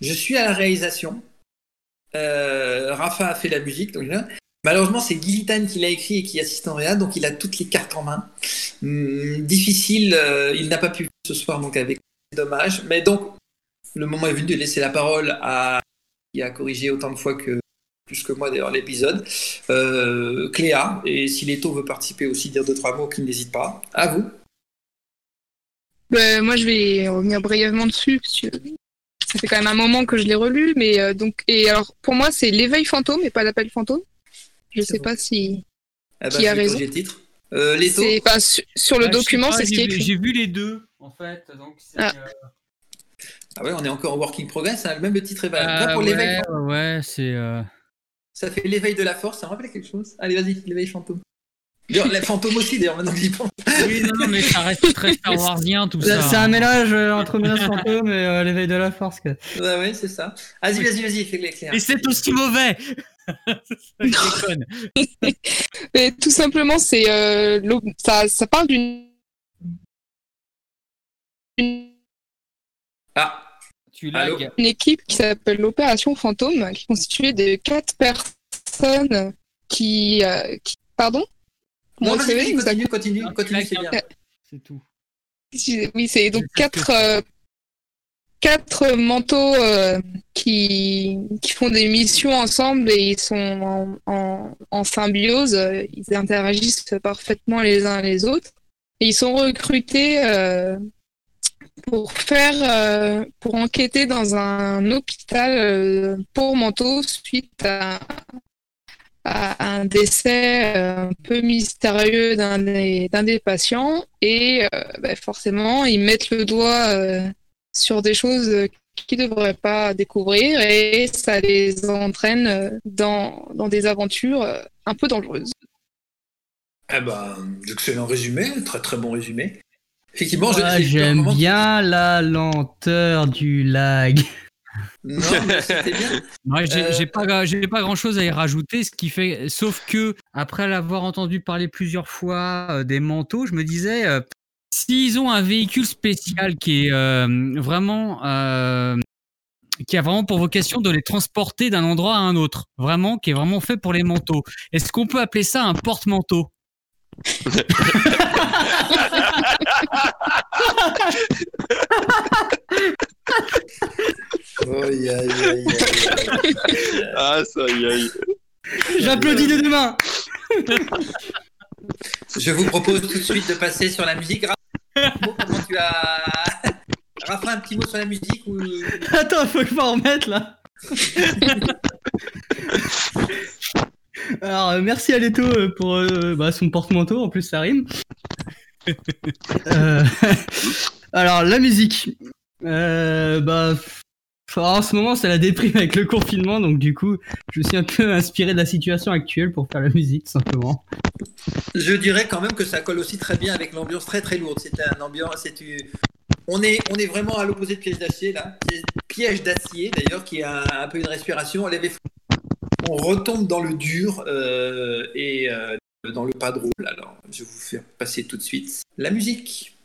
je suis à la réalisation. Euh, Rafa a fait la musique, là. Malheureusement, c'est Guy Vitane qui l'a écrit et qui assiste en réa, donc il a toutes les cartes en main. Hum, difficile, euh, il n'a pas pu ce soir, donc avec dommage. Mais donc, le moment est venu de laisser la parole à qui a corrigé autant de fois que plus que moi d'ailleurs l'épisode, euh, Cléa. Et si Leto veut participer aussi, dire deux trois mots, qu'il n'hésite pas. À vous. Ben, moi, je vais revenir brièvement dessus ça fait quand même un moment que je l'ai relu, mais euh, donc et alors pour moi, c'est l'éveil fantôme et pas l'appel fantôme. Je sais pas si Ah bah, qui a raison. le titre. Euh, enfin, sur, sur le Ah, document, c'est ce qui est écrit. J'ai vu les deux, en fait. Donc c'est, Ah. euh, Ah ouais, on est encore en working progress. hein, Même le titre est valable. ah, pour ouais, l'éveil, ouais, c'est. euh, ça fait l'éveil de la force. Ça me rappelle quelque chose. Allez, vas-y, l'éveil fantôme. Les fantômes aussi, d'ailleurs, maintenant que j'y pense. Oui, non, non, mais ça reste très Star Warsien tout ça. C'est un hein. mélange euh, entre Menace Fantôme et euh, l'éveil de la force. quoi. Ouais, ouais, c'est ça. Vas-y, vas-y, vas-y, fais-le clair. Et c'est aussi mauvais. Et tout simplement, c'est euh, ça, ça parle d'une une Ah, Tu une équipe qui s'appelle l'Opération Fantôme, qui est constituée de quatre personnes qui, euh, qui- pardon? Non, vas-y, vrai, continue, continue, continue, c'est bien. C'est tout. Oui, c'est donc quatre, euh, quatre manteaux euh, qui, qui font des missions ensemble et ils sont en, en, en symbiose. Ils interagissent parfaitement les uns les autres. Et ils sont recrutés euh, pour faire, euh, pour enquêter dans un hôpital euh, pour manteaux suite à, à un décès euh, un peu mystérieux d'un des, d'un des patients et euh, bah, forcément ils mettent le doigt euh, sur des choses qu'ils ne devraient pas découvrir et ça les entraîne dans, dans des aventures un peu dangereuses. Eh ben, excellent résumé, très très bon résumé. Effectivement, J'aime bien la lenteur du lag. Non, mais c'était bien. J'ai Euh, j'ai pas, j'ai pas grand chose à y rajouter, ce qui fait, sauf que après l'avoir entendu parler plusieurs fois euh, des manteaux, je me disais, euh, s'ils ont un véhicule spécial qui est euh, vraiment, euh, qui a vraiment pour vocation de les transporter d'un endroit à un autre, vraiment, qui est vraiment fait pour les manteaux, est-ce qu'on peut appeler ça un porte-manteau? Aïe, aïe, aïe, aïe. Ah, ça y est. J'applaudis de demain. Je vous propose tout de suite de passer sur la musique. Raphaël, Comment tu as. Raphaël, un petit mot sur la musique ou... Attends, faut que je m'en remette là. Alors, euh, merci à Leto euh, pour euh, bah, son porte-manteau, en plus ça rime. Euh, Alors, la musique. Euh, bah, en ce moment, c'est la déprime avec le confinement, donc du coup, je suis un peu inspiré de la situation actuelle pour faire la musique, simplement. Je dirais quand même que ça colle aussi très bien avec l'ambiance très très lourde. C'est un ambiance, c'est une- on est on est vraiment à l'opposé de piège d'acier là. Piège d'acier d'ailleurs qui a un, peu une respiration. On retombe dans le dur euh, et euh, dans le pas drôle. Alors je vais vous faire passer tout de suite la musique.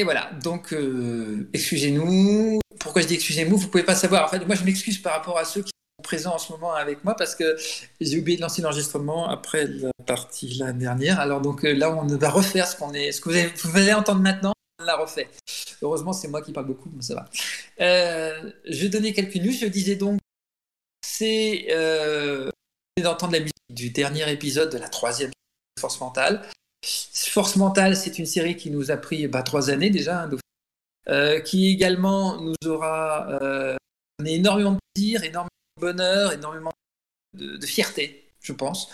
Et voilà, donc euh, excusez-nous. Pourquoi je dis excusez-nous? Vous pouvez pas savoir. En fait, moi, je m'excuse par rapport à ceux qui sont présents en ce moment avec moi parce que j'ai oublié de lancer l'enregistrement après la partie la dernière. Alors donc euh, là, on va refaire ce qu'on est, ce que vous allez, entendre maintenant. On l'a refait. Heureusement, c'est moi qui parle beaucoup, mais ça va. Euh, je donner quelques news. Je disais donc, c'est euh, d'entendre la musique du dernier épisode de la troisième Force Mentale. Force Mentale, c'est une série qui nous a pris bah, trois années déjà, hein, euh, qui également nous aura euh, donné énormément de plaisir, énormément de bonheur, énormément de, de fierté, je pense.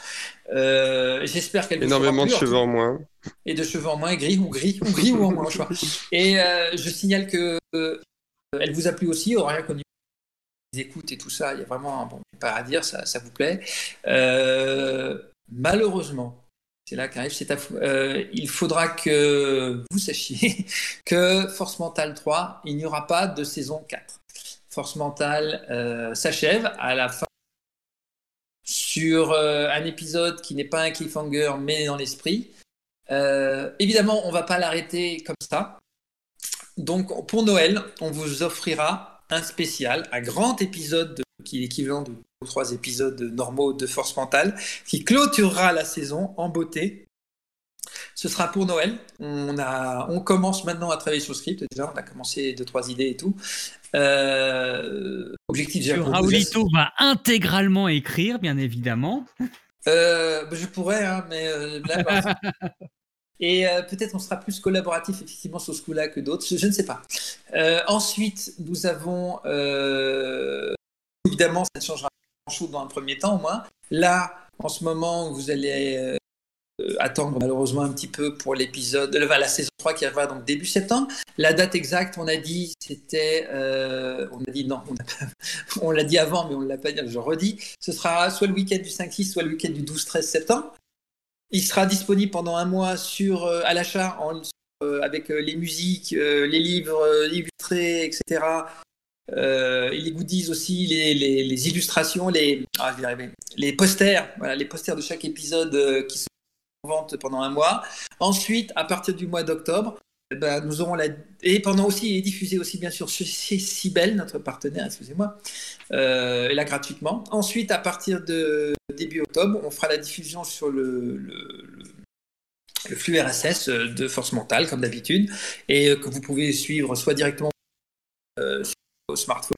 Euh, J'espère qu'elle Énormément de plus, cheveux en moins. et de cheveux en moins, gris ou gris, ou gris ou en moins, je crois. Et euh, je signale que elle vous a plu aussi, rien qu'au niveau des écoutes et tout ça, il y a vraiment bon pas à dire, ça, ça vous plaît. Malheureusement, c'est là qu'arrive affou- euh, il faudra que vous sachiez que Force Mentale 3, il n'y aura pas de saison 4. Force Mentale euh, s'achève à la fin sur euh, un épisode qui n'est pas un cliffhanger mais dans l'esprit. Évidemment, on va pas l'arrêter comme ça. Donc, pour Noël, on vous offrira un spécial, un grand épisode de- qui est l'équivalent de deux ou trois épisodes normaux de Force Mentale, qui clôturera la saison en beauté. Ce sera pour Noël. On, a, on commence maintenant à travailler sur le script. Déjà, on a commencé deux, trois idées et tout. Euh, objectif, vous- Raoulito va intégralement écrire, bien évidemment. Euh, bah, je pourrais, hein, mais euh, là, bah, Et euh, peut-être on sera plus collaboratif effectivement sur ce coup-là que d'autres, je, je ne sais pas. Euh, ensuite, nous avons euh, évidemment, ça ne changera pas grand-chose dans un premier temps au moins. Là, en ce moment, vous allez euh, attendre malheureusement un petit peu pour l'épisode, euh, la saison 3 qui arrivera donc début septembre. La date exacte, on a dit, c'était, euh, on a dit non, on l'a dit avant, mais on ne l'a pas dit, je redis. Ce sera soit le week-end du 5-6, soit le week-end du 12-13 septembre. Il sera disponible pendant un mois sur, à l'achat avec les musiques, les livres illustrés, etc. Euh, les goodies aussi, les, illustrations, les, ah, posters, les posters de chaque épisode euh, qui sont en vente pendant un mois. Ensuite, à partir du mois d'octobre, eh ben, nous aurons la et pendant aussi et diffusé aussi bien sûr chez Cybelle, notre partenaire, excusez-moi, euh, là gratuitement. Ensuite, à partir de début octobre, on fera la diffusion sur le, flux RSS euh, de Force Mentale, comme d'habitude, et que vous pouvez suivre soit directement sur vos smartphones,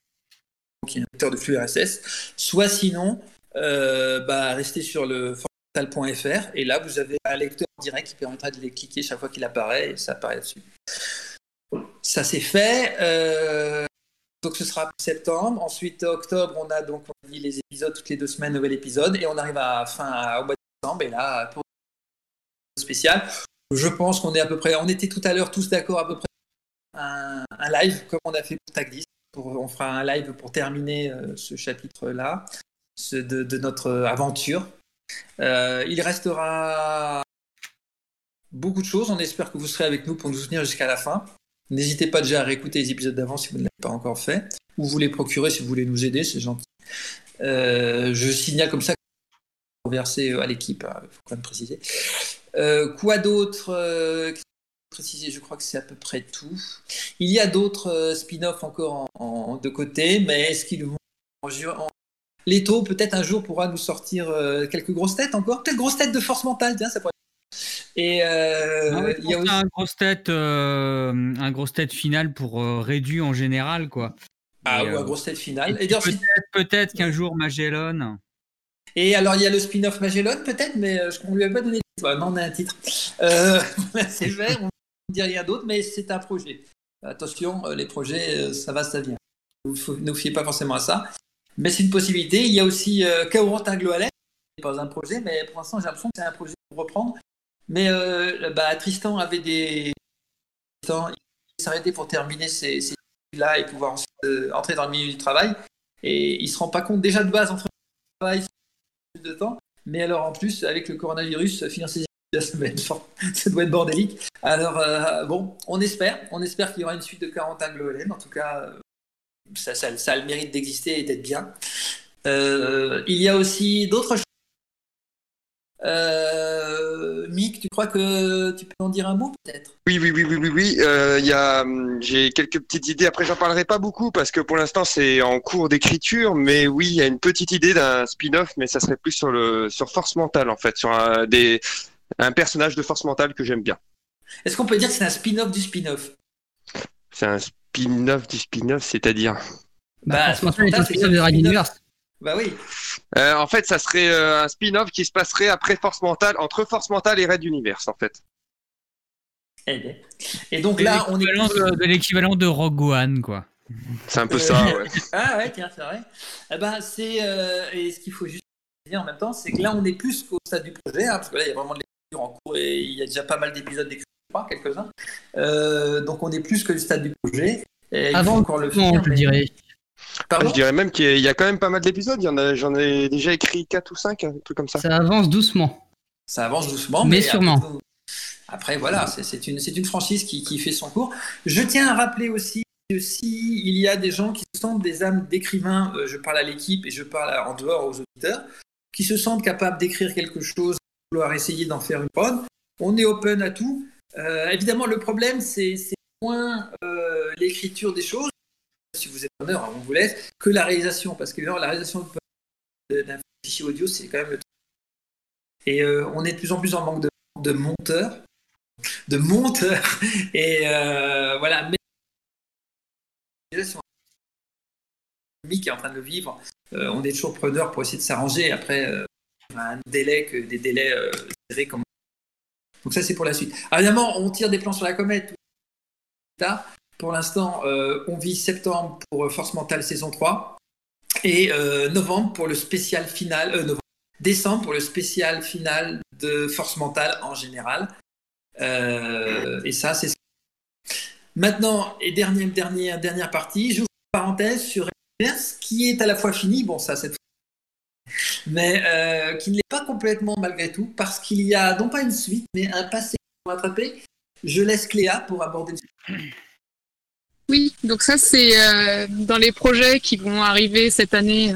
qui est un lecteur de flux RSS, soit sinon, euh, bah, rester sur le forcemental.fr, et là, vous avez un lecteur direct qui permettra de les cliquer chaque fois qu'il apparaît, et ça apparaît là-dessus. Ça c'est fait. euh, donc ce sera septembre. Ensuite, octobre, on a donc les épisodes toutes les deux semaines, nouvel épisode, et on arrive à fin à- au mois de décembre. Et là, pour spécial, je pense qu'on est à peu près. On était tout à l'heure tous d'accord à peu près un, live comme on a fait pour Tag 10. On fera un live pour terminer euh, ce chapitre-là, de, notre aventure. Euh, il restera beaucoup de choses. On espère que vous serez avec nous pour nous soutenir jusqu'à la fin. N'hésitez pas déjà à réécouter les épisodes d'avant si vous ne l'avez pas encore fait, ou vous les procurer si vous voulez nous aider, c'est gentil. Euh, je signale comme ça verser à l'équipe, il faut quand même préciser. Quoi d'autre préciser Je crois que c'est à peu près tout. Il y a d'autres euh, spin-offs encore en, en- de côté, mais est-ce qu'ils vont en, en- Leto peut-être un jour pourra nous sortir euh, quelques grosses têtes encore, peut-être grosses têtes de force mentale, tiens, ça pourrait. Et euh, Ah ouais, il y a faire un grosse tête, un grosse tête final pour Rédu en général, quoi. Ah, ou euh, un grosse tête finale. et Et d'ailleurs, peut-être, qu'un jour Magellan. Et alors, il y a le spin-off Magellan, peut-être, mais on lui a pas donné de titre. Ah, non, on a un titre. Euh, c'est vert, on ne rien d'autre, mais c'est un projet. Attention, euh, les projets, euh, ça va, ça vient. Ne vous, ne fiez pas forcément à ça. Mais c'est une possibilité. Il y a aussi euh, Kaoran Tangloalen, c'est pas un projet, mais pour l'instant, j'ai l'impression que c'est un projet pour reprendre. Mais euh, bah, Tristan avait des. Tristan, il s'arrêtait pour terminer ces, ces là et pouvoir entrer dans le milieu du travail. Et il se rend pas compte déjà de base, entrer dans le travail, de temps. Mais alors en plus, avec le coronavirus, financer ça doit être, fort- bordélique. Alors euh, bon, on espère, on espère qu'il y aura une suite de 40 anglo En tout cas, euh, ça, ça- a le mérite d'exister et d'être bien. Euh, il y a aussi d'autres choses. Mick tu crois que tu peux en dire un mot peut-être? Oui, oui, oui, oui, oui, oui. Y a, hum, j'ai quelques petites idées. Après, j'en parlerai pas beaucoup parce que pour l'instant, c'est en cours d'écriture. Mais oui, il y a une petite idée d'un spin-off, mais ça serait plus sur le sur Force Mentale en fait, sur des un personnage de Force Mentale que j'aime bien. Est-ce qu'on peut dire que c'est un spin-off du spin-off? C'est un spin-off du spin-off, c'est-à-dire? Bah, Force Mentale est un spin-off de Radio Universe. Bah oui. Euh, en fait, ça serait euh, un spin-off qui se passerait après Force Mentale, entre Force Mentale et Red Universe, en fait. Eh bien. Et donc là, on est de, de l'équivalent de Rogue One, quoi. C'est un peu Euh, ça, ouais. ah ouais, tiens, c'est vrai. Eh ben, c'est euh, et ce qu'il faut juste dire en même temps, c'est que là, on est plus qu'au stade du projet, hein, parce que là, il y a vraiment de en cours et il y a déjà pas mal d'épisodes d'écriture, je crois, quelques-uns. Euh, donc, on est plus que le stade du projet. Et Avant encore le finir. je dirais. Pardon Je dirais même qu'il y a- quand même pas mal d'épisodes. J'en ai déjà écrit 4 ou 5, un truc comme ça. Ça avance doucement. Ça avance doucement, Mais mais, sûrement. Après, après, voilà, c'est- une, franchise qui, qui fait son cours. Je tiens à rappeler aussi que si il y a des gens qui se sentent des âmes d'écrivains, euh, je parle à l'équipe et je parle en dehors aux auditeurs, qui se sentent capables d'écrire quelque chose, essayer d'en faire une prod, on est open à tout. Euh, évidemment, le problème, c'est moins euh, l'écriture des choses, si vous êtes honneur, on vous laisse, que la réalisation, parce que la réalisation d'un fichier audio, c'est quand même le et euh, on est de plus en plus en manque de, monteurs, de monteurs. Et voilà, mais Mick est en train de le vivre, on est toujours preneur pour essayer de s'arranger. Après, un délai que des délais euh, serrés comme. Donc ça, c'est pour la suite. Alors, évidemment, on tire des plans sur la comète. Pour l'instant, euh, on vit septembre pour euh, Force Mentale saison 3 et novembre pour le spécial final. euh, novembre, décembre pour le spécial final de Force Mentale en général. Et ça, c'est Maintenant, et dernière, dernière, dernière partie, j'ouvre une parenthèse sur Reverse qui est à la fois fini, bon, ça, cette mais euh, qui ne l'est pas complètement malgré tout, parce qu'il y a non pas une suite, mais un passé pour rattraper. Je laisse Cléa pour aborder le. Oui, donc ça c'est euh, dans les projets qui vont arriver cette année.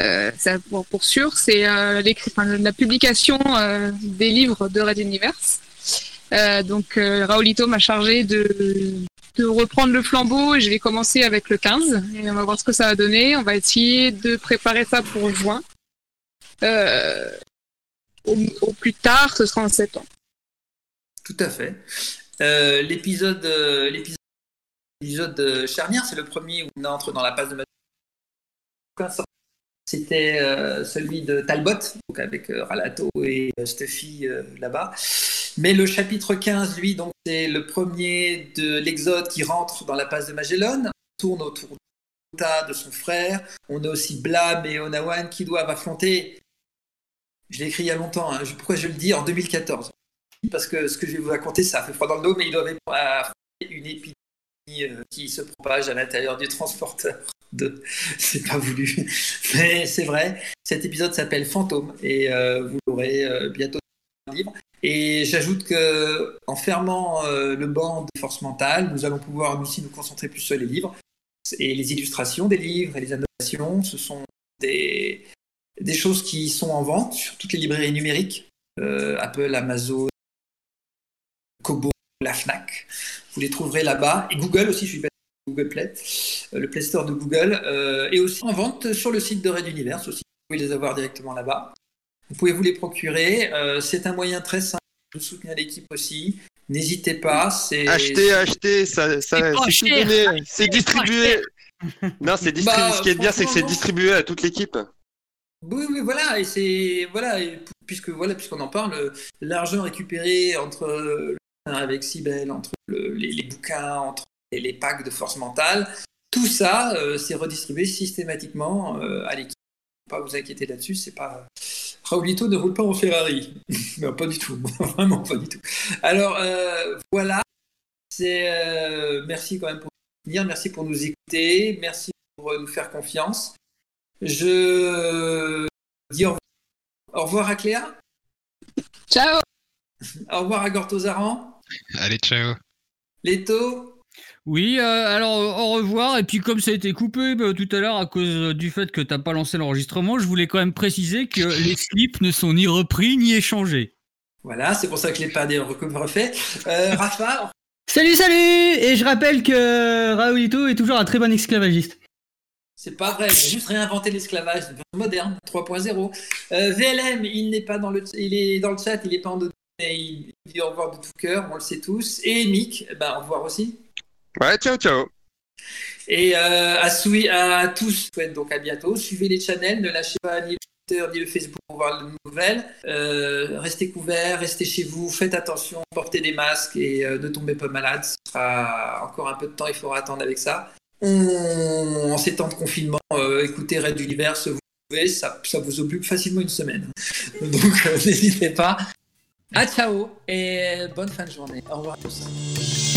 euh, ça, pour, sûr, c'est enfin, la publication des livres de Red Universe. Donc Raulito m'a chargé de, de reprendre le flambeau et je vais commencer avec le 15 et on va voir ce que ça va donner. On va essayer de préparer ça pour juin. Euh, au, plus tard, ce sera en septembre. Tout à fait. Euh, l'épisode, euh, charnière, c'est le premier où on entre dans la passe de magie. C'était celui de Talbot, avec Ralato et Stuffy là-bas. Mais le chapitre 15, lui, c'est le premier de l'Exode qui rentre dans la passe de Magellan, tourne autour de son frère. On a aussi Blam et Onawan qui doivent affronter. Je l'ai écrit il y a longtemps. hein. Pourquoi je le dis en 2014 Parce que ce que je vais vous raconter, ça fait froid dans le dos, mais ils doivent affronter une épidémie euh, qui se propage à l'intérieur du transporteur. De... C'est pas voulu, mais c'est vrai. Cet épisode s'appelle Fantôme et euh, vous l'aurez euh, bientôt Et j'ajoute que en fermant euh, le banc de force mentale, nous allons pouvoir nous aussi nous concentrer plus sur les livres et les illustrations des livres et les annotations. Ce sont des, des choses qui sont en vente sur toutes les librairies numériques, euh, Apple, Amazon, Kobo, la Fnac. Vous les trouverez là-bas et Google aussi. Je suis Google Play, euh, le Play Store de Google, et aussi en vente sur le site de Red Universe aussi. Vous pouvez les avoir directement là-bas. Vous pouvez vous les procurer. Euh, c'est un moyen très simple de soutenir l'équipe aussi. N'hésitez pas. C'est Acheter, acheter, ça, ça, C'est donné, distribué. Non, c'est distribué. Bah, Ce qui est bien, c'est que c'est distribué à toute l'équipe. Oui, oui, voilà, et c'est voilà, et puisque voilà, puisqu'on en parle, euh, l'argent récupéré entre euh, avec Sibel, entre le- les, les bouquins, entre les, les packs de force mentale, tout ça, euh, c'est redistribué systématiquement euh, à l'équipe. Pas vous inquiéter là-dessus, c'est pas Raulito ne roule pas en Ferrari, non, pas du tout, vraiment pas du tout. Alors euh, voilà, c'est euh, merci quand même pour nous soutenir, merci pour nous écouter, merci pour euh, nous faire confiance. Je dis au revoir, au revoir à Cléa. Ciao. Au revoir à Gortozaran. Allez, ciao. Leto. Oui, euh, alors euh, au revoir. Et puis comme ça a été coupé bah, tout à l'heure à cause euh, du fait que t'as pas lancé l'enregistrement, je voulais quand même préciser que les slips ne sont ni repris ni échangés. Voilà, c'est pour ça que je l'ai pas refait. Euh, Rafa, Salut, salut Et je rappelle que Raoulito est toujours un très bon esclavagiste. c'est pas vrai, j'ai juste réinventé l'esclavage moderne, 3.0. Euh, VLM, il n'est pas dans le, il est dans le chat, il est pas en audio, mais il dit au revoir de tout cœur, on le sait tous. Et Mick, ben, au revoir aussi. Ouais, ciao, ciao. Et euh, à, sou- à tous, souhaite donc à bientôt. Suivez les channels, ne lâchez pas ni le Twitter ni le Facebook pour voir de nouvelles. Euh, restez couverts, restez chez vous, faites attention, portez des masques et euh, ne tombez pas malade. Ce sera encore un peu de temps, il faudra attendre avec ça. En ces temps de confinement, euh, écoutez Red Universe, vous pouvez, ça, vous occupe facilement une semaine. Donc n'hésitez pas. À ciao et bonne fin de journée. Au revoir à tous.